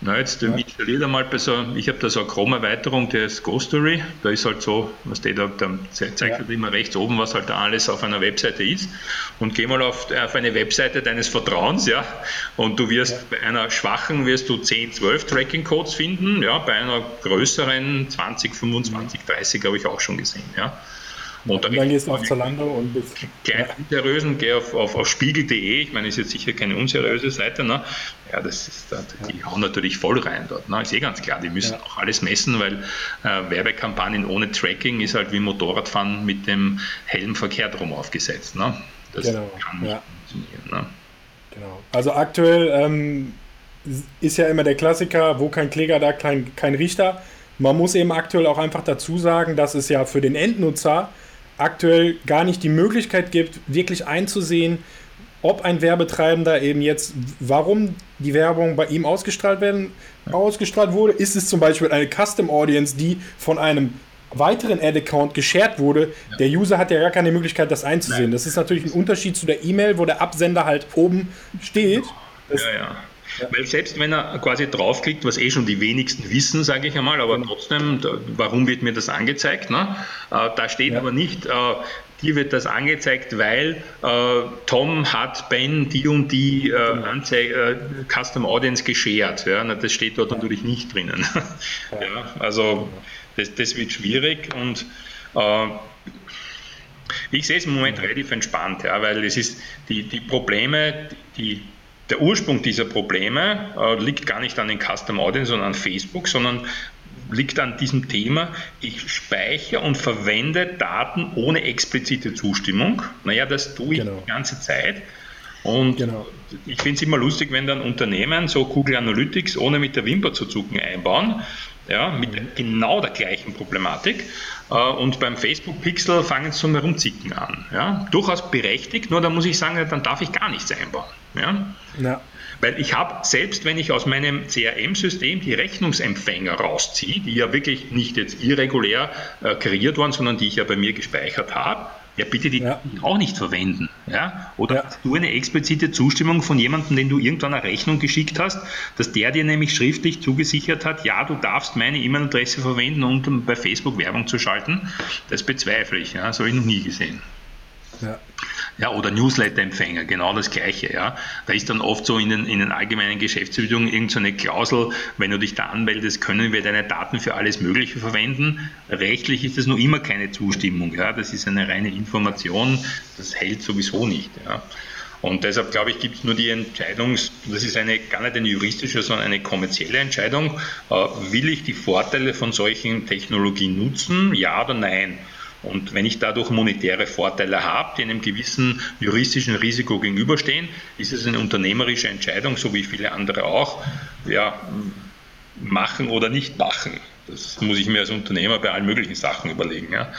Na, jetzt ja. installiert einmal bei so, ich habe da so eine Chrome-Erweiterung, der ist Ghostory, da ist halt so, was steht da, da zeigt ja. halt immer rechts oben, was halt da alles auf einer Webseite ist und geh mal auf, auf eine Webseite deines Vertrauens, ja, und du wirst ja. bei einer schwachen wirst du 10, 12 Tracking-Codes finden, ja, bei einer größeren 20, 25, 30 habe ich auch schon gesehen, ja. Und dann, dann gehst du auf Zalando und bist. Unseriösen, geh auf, auf, auf spiegel.de, ich meine, ist jetzt sicher keine unseriöse Seite, ne? Ja, das ist, die hauen natürlich voll rein dort. Ne? Ist eh ganz klar, die müssen ja. auch alles messen, weil äh, Werbekampagnen ohne Tracking ist halt wie Motorradfahren mit dem Helm verkehrt rum aufgesetzt. Ne? Das genau. kann nicht ja. funktionieren. Ne? Genau. Also aktuell ähm, ist ja immer der Klassiker, wo kein Kläger, da kein, kein Richter. Man muss eben aktuell auch einfach dazu sagen, dass es ja für den Endnutzer aktuell gar nicht die Möglichkeit gibt, wirklich einzusehen, ob ein Werbetreibender eben jetzt, warum die Werbung bei ihm ausgestrahlt werden, ausgestrahlt wurde. Ist es zum Beispiel eine Custom Audience, die von einem weiteren Ad-Account geshared wurde, ja. der User hat ja gar keine Möglichkeit, das einzusehen. Nein. Das ist natürlich ein Unterschied zu der E-Mail, wo der Absender halt oben steht. Das ja, ja. Ja. Weil selbst wenn er quasi draufklickt, was eh schon die wenigsten wissen, sage ich einmal, aber trotzdem, da, warum wird mir das angezeigt? Ne? Äh, da steht ja. aber nicht, äh, dir wird das angezeigt, weil äh, Tom hat Ben die und die äh, genau. Äh, Custom Audience geshared. Ja? Na, das steht dort natürlich nicht drinnen. ja, also das, das wird schwierig und äh, ich sehe es im Moment relativ entspannt, ja, weil es ist die, die Probleme, die der Ursprung dieser Probleme äh, liegt gar nicht an den Custom Audience, sondern an Facebook, sondern liegt an diesem Thema, ich speichere und verwende Daten ohne explizite Zustimmung. Naja, das tue ich genau. die ganze Zeit. Und genau. ich finde es immer lustig, wenn dann Unternehmen so Google Analytics ohne mit der Wimper zu zucken einbauen, ja, mit mhm. genau der gleichen Problematik. Äh, und beim Facebook Pixel fangen sie zum Herumzicken an. Ja. Durchaus berechtigt, nur da muss ich sagen, dann darf ich gar nichts einbauen. Ja. ja. Weil ich habe, selbst wenn ich aus meinem CRM-System die Rechnungsempfänger rausziehe, die ja wirklich nicht jetzt irregulär äh, kreiert waren, sondern die ich ja bei mir gespeichert habe, ja bitte die ja. auch nicht verwenden. Ja? Oder ja. hast du eine explizite Zustimmung von jemandem, den du irgendwann eine Rechnung geschickt hast, dass der dir nämlich schriftlich zugesichert hat, ja, du darfst meine E-Mail-Adresse verwenden, um bei Facebook Werbung zu schalten? Das bezweifle ich. Ja? Das habe ich noch nie gesehen. Ja. Ja, oder Newsletter-Empfänger, genau das Gleiche. Ja. Da ist dann oft so in den, in den allgemeinen Geschäftsbedingungen irgendeine so Klausel, wenn du dich da anmeldest, können wir deine Daten für alles Mögliche verwenden. Rechtlich ist das noch immer keine Zustimmung. Ja. Das ist eine reine Information, das hält sowieso nicht. Ja. Und deshalb glaube ich, gibt es nur die Entscheidung, das ist eine, gar nicht eine juristische, sondern eine kommerzielle Entscheidung. Äh, will ich die Vorteile von solchen Technologien nutzen? Ja oder nein? Und wenn ich dadurch monetäre Vorteile habe, die einem gewissen juristischen Risiko gegenüberstehen, ist es eine unternehmerische Entscheidung, so wie viele andere auch, ja, machen oder nicht machen. Das muss ich mir als Unternehmer bei allen möglichen Sachen überlegen. Ja.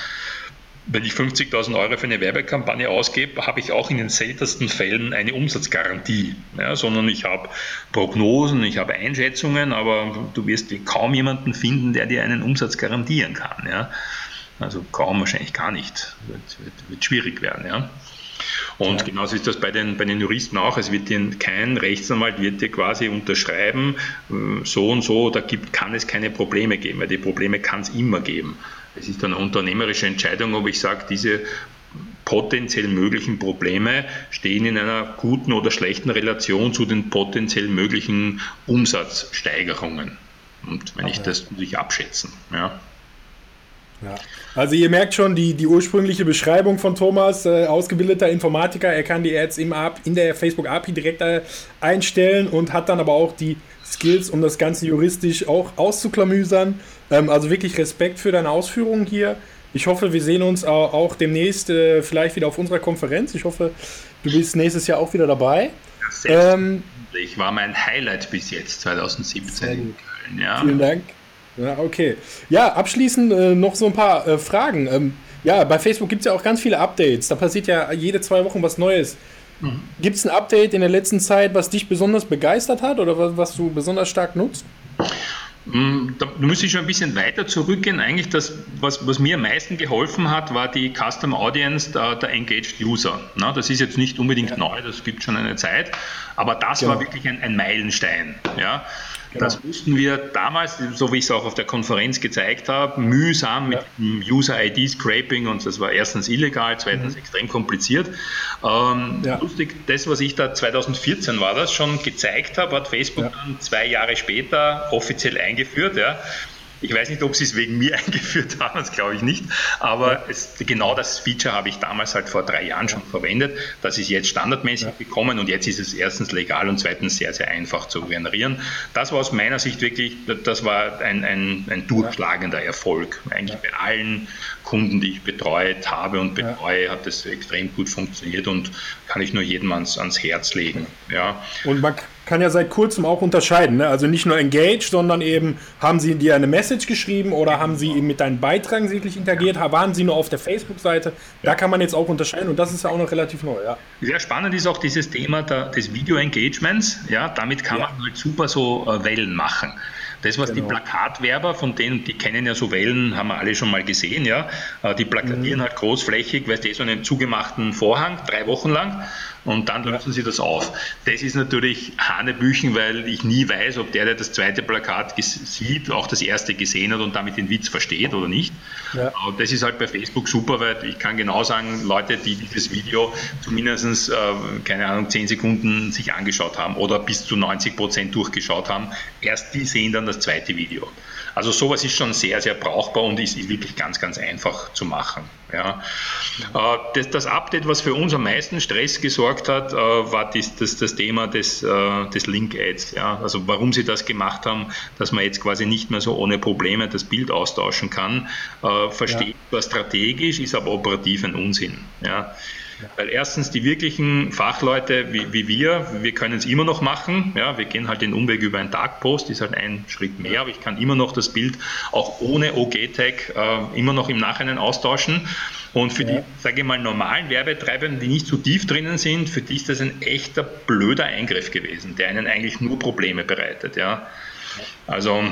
wenn ich 50.000 Euro für eine Werbekampagne ausgebe, habe ich auch in den seltensten Fällen eine Umsatzgarantie, ja, sondern ich habe Prognosen, ich habe Einschätzungen, aber du wirst kaum jemanden finden, der dir einen Umsatz garantieren kann. Ja. Also kaum, wahrscheinlich gar nicht. Wird, wird, wird schwierig werden. Ja. Und ja. genauso ist das bei den, bei den Juristen auch. Es wird dir kein Rechtsanwalt wird dir quasi unterschreiben, äh, so und so, da gibt, kann es keine Probleme geben, weil die Probleme kann es immer geben. Es ist eine unternehmerische Entscheidung, ob ich sage, diese potenziell möglichen Probleme stehen in einer guten oder schlechten Relation zu den potenziell möglichen Umsatzsteigerungen. Und wenn okay. ich das muss ich abschätzen. Ja. Ja. Also ihr merkt schon die, die ursprüngliche Beschreibung von Thomas, äh, ausgebildeter Informatiker, er kann die Ads im App, in der Facebook API direkt äh, einstellen und hat dann aber auch die Skills, um das Ganze juristisch auch auszuklamüsern. Ähm, also wirklich Respekt für deine Ausführungen hier. Ich hoffe, wir sehen uns auch demnächst äh, vielleicht wieder auf unserer Konferenz. Ich hoffe, du bist nächstes Jahr auch wieder dabei. Ja, ähm, war mein Highlight bis jetzt 2017 in Köln. Ja. Vielen Dank. Ja, okay. Ja, abschließend äh, noch so ein paar äh, Fragen. Ähm, ja, bei Facebook gibt es ja auch ganz viele Updates. Da passiert ja jede zwei Wochen was Neues. Mhm. Gibt es ein Update in der letzten Zeit, was dich besonders begeistert hat oder was, was du besonders stark nutzt? Mm, da müsste ich schon ein bisschen weiter zurückgehen. Eigentlich das, was, was mir am meisten geholfen hat, war die Custom Audience der, der Engaged User. Na, das ist jetzt nicht unbedingt ja. neu, das gibt schon eine Zeit, aber das genau. war wirklich ein, ein Meilenstein. Ja. Genau. Das mussten wir damals, so wie ich es auch auf der Konferenz gezeigt habe, mühsam mit ja. User-ID-Scraping und das war erstens illegal, zweitens mhm. extrem kompliziert. Ähm, ja. Lustig, das, was ich da 2014 war das schon gezeigt habe, hat Facebook ja. dann zwei Jahre später offiziell eingeführt. Ja. Ich weiß nicht, ob sie es wegen mir eingeführt haben, das glaube ich nicht, aber es, genau das Feature habe ich damals halt vor drei Jahren schon verwendet. Das ist jetzt standardmäßig ja. gekommen und jetzt ist es erstens legal und zweitens sehr, sehr einfach zu generieren. Das war aus meiner Sicht wirklich, das war ein, ein, ein durchschlagender Erfolg. Eigentlich bei allen Kunden, die ich betreut habe und betreue, ja. hat das extrem gut funktioniert und kann ich nur jedem ans, ans Herz legen. Ja. Und man kann ja seit kurzem auch unterscheiden, ne? also nicht nur engaged, sondern eben haben sie dir eine Message geschrieben oder haben sie eben mit deinen Beiträgen wirklich interagiert, waren sie nur auf der Facebook-Seite, da kann man jetzt auch unterscheiden und das ist ja auch noch relativ neu. Ja. Sehr spannend ist auch dieses Thema der, des Video-Engagements, ja, damit kann ja. man halt super so äh, Wellen machen. Das, was genau. die Plakatwerber, von denen, die kennen ja so Wellen, haben wir alle schon mal gesehen, ja. Äh, die plakatieren mhm. halt großflächig, weißt du, so einen zugemachten Vorhang, drei Wochen lang und dann lösen sie das auf. Das ist natürlich Hanebüchen, weil ich nie weiß, ob der, der das zweite Plakat sieht, auch das erste gesehen hat und damit den Witz versteht oder nicht. Ja. Aber das ist halt bei Facebook super, weil ich kann genau sagen, Leute, die dieses Video zumindest, äh, keine Ahnung, 10 Sekunden sich angeschaut haben oder bis zu 90 Prozent durchgeschaut haben, erst die sehen dann das zweite Video. Also sowas ist schon sehr, sehr brauchbar und ist, ist wirklich ganz, ganz einfach zu machen. Ja. Äh, das, das, Update, was für uns am meisten Stress gesorgt hat, äh, war das, das, das Thema des, äh, des Link-Ads. Ja. Also warum sie das gemacht haben, dass man jetzt quasi nicht mehr so ohne Probleme das Bild austauschen kann, versteht ja. strategisch, ist aber operativ ein Unsinn. Ja. Weil erstens die wirklichen Fachleute wie, wie wir, wir können es immer noch machen. Ja, wir gehen halt den Umweg über einen Tagpost, ist halt ein Schritt mehr, aber ich kann immer noch das Bild auch ohne OG-Tag äh, immer noch im Nachhinein austauschen. Und für ja. die, sage ich mal, normalen Werbetreibenden, die nicht so tief drinnen sind, für die ist das ein echter blöder Eingriff gewesen, der ihnen eigentlich nur Probleme bereitet. Ja. Also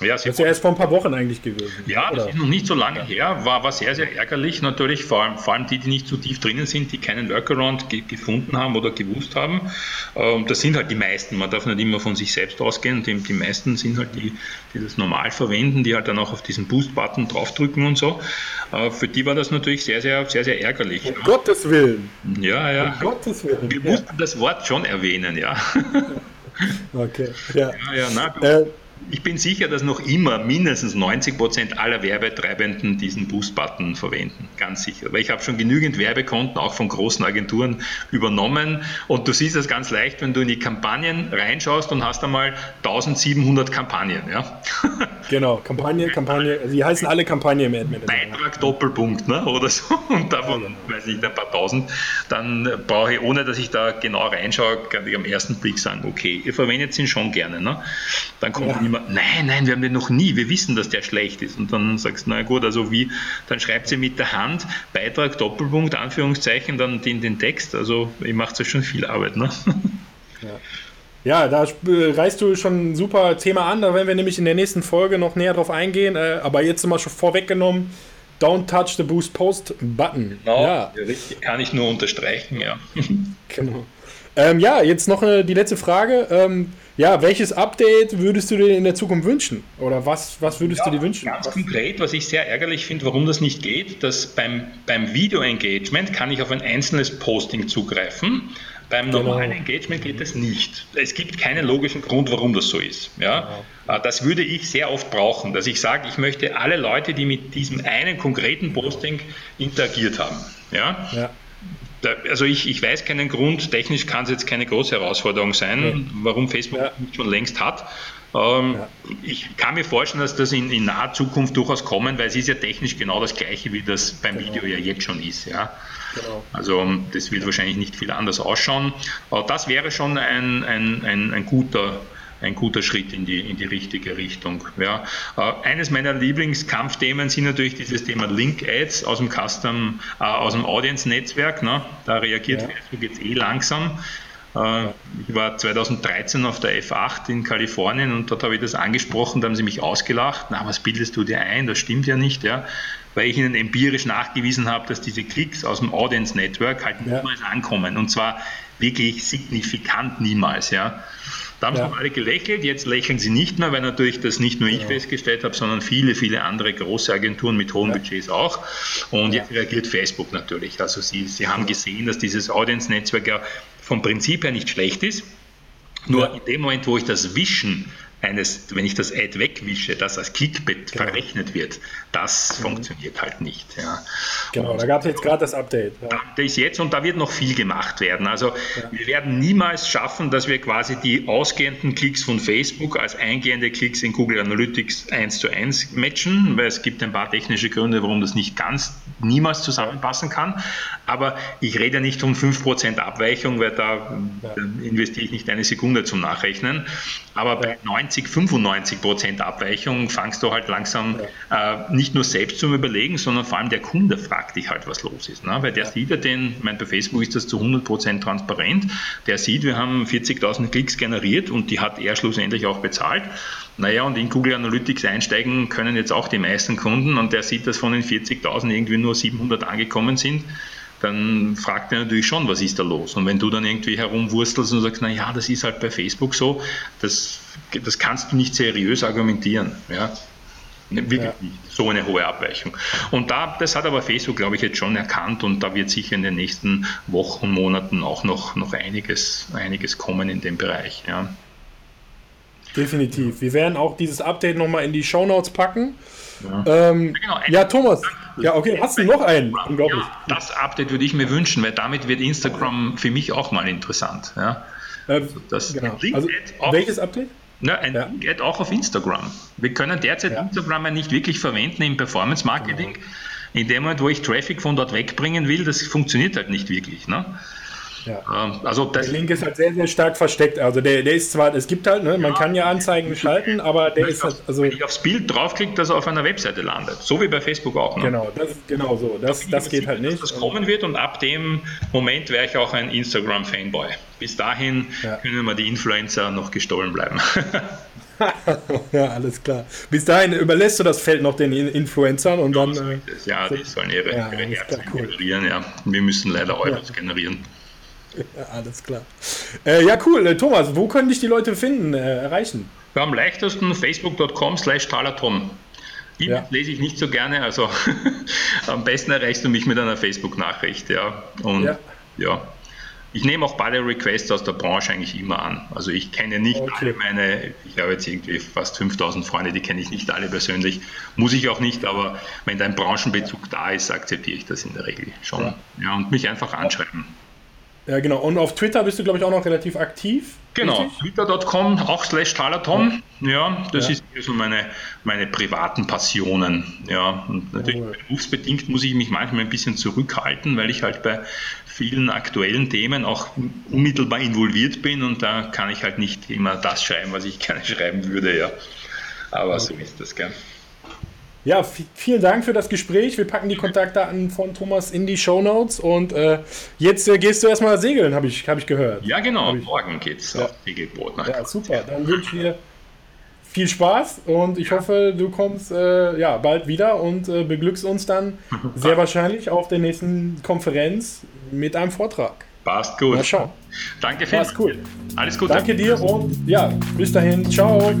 ja, das ist ja erst vor ein paar Wochen eigentlich gewesen. Ja, das ist noch nicht so lange her, war, war sehr, sehr ärgerlich natürlich, vor allem, vor allem die, die nicht so tief drinnen sind, die keinen Workaround ge gefunden haben oder gewusst haben. Ähm, das sind halt die meisten, man darf nicht immer von sich selbst ausgehen, die, die meisten sind halt die, die das normal verwenden, die halt dann auch auf diesen Boost-Button draufdrücken und so. Äh, für die war das natürlich sehr, sehr, sehr, sehr ärgerlich. Um ja. Gottes Willen. Ja, ja. Um Gottes Willen. Wir mussten das Wort schon erwähnen, ja. Okay, ja. ja, ja na, äh, ich bin sicher, dass noch immer mindestens 90 Prozent aller Werbetreibenden diesen Boost-Button verwenden. Ganz sicher. Weil ich habe schon genügend Werbekonten auch von großen Agenturen übernommen. Und du siehst das ganz leicht, wenn du in die Kampagnen reinschaust und hast einmal 1700 Kampagnen. Ja? Genau, Kampagne, Kampagne. Also die heißen alle Kampagne im Admin. Beitrag Doppelpunkt ne? oder so. Und davon, ja, genau. weiß ich, ein paar tausend. Dann brauche ich, ohne dass ich da genau reinschaue, kann ich am ersten Blick sagen, okay, ihr verwendet sie schon gerne. Ne? Dann kommt ja immer, nein, nein, wir haben den noch nie, wir wissen, dass der schlecht ist. Und dann sagst du, na gut, also wie, dann schreibt sie mit der Hand, Beitrag, Doppelpunkt, Anführungszeichen, dann den, den Text. Also ihr macht ja schon viel Arbeit, ne? Ja. Ja, da reißt du schon ein super Thema an, da werden wir nämlich in der nächsten Folge noch näher drauf eingehen. Äh, aber jetzt sind wir schon vorweggenommen. Don't touch the Boost Post Button. Genau, ja. kann ich nur unterstreichen, ja. Genau. Ähm, ja, jetzt noch eine, die letzte Frage. Ähm, ja, welches Update würdest du dir in der Zukunft wünschen? Oder was, was würdest ja, du dir wünschen? Ganz was? konkret, was ich sehr ärgerlich finde, warum das nicht geht, dass beim, beim Video-Engagement kann ich auf ein einzelnes Posting zugreifen. Beim genau. normalen Engagement geht das nicht. Es gibt keinen logischen Grund, warum das so ist. Ja? Genau. Äh, das würde ich sehr oft brauchen, dass ich sage, ich möchte alle Leute, die mit diesem einen konkreten Posting interagiert haben. Ja? ja also ich, ich weiß keinen Grund, technisch kann es jetzt keine große Herausforderung sein, ja. warum Facebook ja. nicht schon längst hat. Ähm, ja. Ich kann mir vorstellen, dass das in, in, naher Zukunft durchaus kommen, weil es ist ja technisch genau das gleiche, wie das beim genau. Video ja jetzt schon ist. Ja. Genau. Also das wird wahrscheinlich nicht viel anders ausschauen. Aber das wäre schon ein, ein, ein, ein guter ein guter Schritt in die, in die richtige Richtung. Ja. Äh, eines meiner Lieblingskampfthemen sind natürlich dieses Thema Link-Ads aus dem Custom, äh, aus dem Audience-Netzwerk. Ne? Da reagiert ja. Facebook jetzt eh langsam. Äh, ich war 2013 auf der F8 in Kalifornien und dort habe ich das angesprochen, da haben sie mich ausgelacht. Na, was bildest du dir ein? Das stimmt ja nicht, ja. Weil ich ihnen empirisch nachgewiesen habe, dass diese Klicks aus dem Audience Network halt ja. niemals ankommen. Und zwar wirklich signifikant niemals, ja. Da haben ja. sie alle gelächelt, jetzt lächeln sie nicht mehr, weil natürlich das nicht nur ich ja. festgestellt habe, sondern viele, viele andere große Agenturen mit hohen ja. Budgets auch. Und jetzt reagiert Facebook natürlich. Also sie, sie haben gesehen, dass dieses Audience-Netzwerk ja vom Prinzip her nicht schlecht ist. Nur in dem Moment, wo ich das Wischen eines, wenn ich das Ad wegwische, das als Clickbait genau. verrechnet wird, das mhm. funktioniert halt nicht. Ja. Genau, und da gab es jetzt gerade das Update. Ja. Das ist jetzt und da wird noch viel gemacht werden. Also ja. wir werden niemals schaffen, dass wir quasi die ausgehenden Klicks von Facebook als eingehende Klicks in Google Analytics eins zu eins matchen, weil es gibt ein paar technische Gründe, warum das nicht ganz niemals zusammenpassen kann. Aber ich rede ja nicht um 5% Abweichung, weil da investiere ich nicht eine Sekunde zum Nachrechnen. Aber bei 90, 95 Prozent Abweichung fangst du halt langsam ja. äh, nicht nur selbst zum Überlegen, sondern vor allem der Kunde fragt dich halt, was los ist. Ne? Weil der ja. sieht ja den, ich meine, bei Facebook ist das zu 100 Prozent transparent, der sieht, wir haben 40.000 Klicks generiert und die hat er schlussendlich auch bezahlt. Naja, und in Google Analytics einsteigen können jetzt auch die meisten Kunden und der sieht, dass von den 40.000 irgendwie nur 700 angekommen sind dann fragt er natürlich schon, was ist da los? Und wenn du dann irgendwie herumwurstelst und sagst, naja, das ist halt bei Facebook so, das, das kannst du nicht seriös argumentieren. Ja? Wirklich ja. nicht. So eine hohe Abweichung. Und da, das hat aber Facebook, glaube ich, jetzt schon erkannt und da wird sicher in den nächsten Wochen, Monaten auch noch, noch einiges, einiges kommen in dem Bereich. Ja. Definitiv. Wir werden auch dieses Update nochmal in die Show Notes packen. Ja, ähm, genau, ja Thomas. Ja, okay, hast du noch einen? Unglaublich. Ja, das Update würde ich mir wünschen, weil damit wird Instagram für mich auch mal interessant. Ja. Äh, das genau. also, welches Update? Ja, ein ja. Link-Ad auch auf Instagram. Wir können derzeit ja. Instagram ja nicht wirklich verwenden im Performance-Marketing. Genau. In dem Moment, wo ich Traffic von dort wegbringen will, das funktioniert halt nicht wirklich. Ne? Ja. Ähm, also der Link ist halt sehr, sehr stark versteckt. Also der, der ist zwar, es gibt halt, ne, man ja, kann ja Anzeigen schalten, aber der ist halt. Also wenn ich aufs Bild draufklicke, dass er auf einer Webseite landet. So wie bei Facebook auch. Ne? Genau, das, genau so. Das, das geht halt nicht. Dass das kommen wird und ab dem Moment wäre ich auch ein Instagram-Fanboy. Bis dahin ja. können wir die Influencer noch gestohlen bleiben. ja, alles klar. Bis dahin überlässt du das Feld noch den Influencern und dann. Äh, ja, die sollen ihre, ja, ihre Herzen cool. generieren, ja. Wir müssen leider Euros generieren. Ja, alles klar. Äh, ja, cool. Äh, Thomas, wo können dich die Leute finden, äh, erreichen? Ja, am leichtesten facebook.com slash talatom. Ja. lese ich nicht so gerne, also am besten erreichst du mich mit einer Facebook-Nachricht, ja. Und ja. ja. Ich nehme auch beide Requests aus der Branche eigentlich immer an. Also ich kenne nicht okay. alle meine, ich habe jetzt irgendwie fast 5000 Freunde, die kenne ich nicht alle persönlich. Muss ich auch nicht, aber wenn da ein Branchenbezug da ist, akzeptiere ich das in der Regel schon. Ja, ja und mich einfach anschreiben. Ja, genau. Und auf Twitter bist du, glaube ich, auch noch relativ aktiv. Genau, twitter.com, auch slash Talatom. Ja, das ja. ist so meine, meine privaten Passionen. Ja, und natürlich oh. berufsbedingt muss ich mich manchmal ein bisschen zurückhalten, weil ich halt bei vielen aktuellen Themen auch unmittelbar involviert bin und da kann ich halt nicht immer das schreiben, was ich gerne schreiben würde. Ja, aber okay. so ist das, gell. Ja, vielen Dank für das Gespräch. Wir packen die Kontaktdaten von Thomas in die Show Notes und äh, jetzt äh, gehst du erstmal segeln, habe ich, hab ich gehört. Ja, genau. Morgen geht's ja. auf Segelboot nach Ja, super. Dann wünsche ich dir viel Spaß und ich hoffe, du kommst äh, ja, bald wieder und äh, beglückst uns dann sehr wahrscheinlich auf der nächsten Konferenz mit einem Vortrag. Passt gut. Mal schauen. Danke, Phil. Passt cool. Alles Gute. Danke dir und ja, bis dahin. Ciao.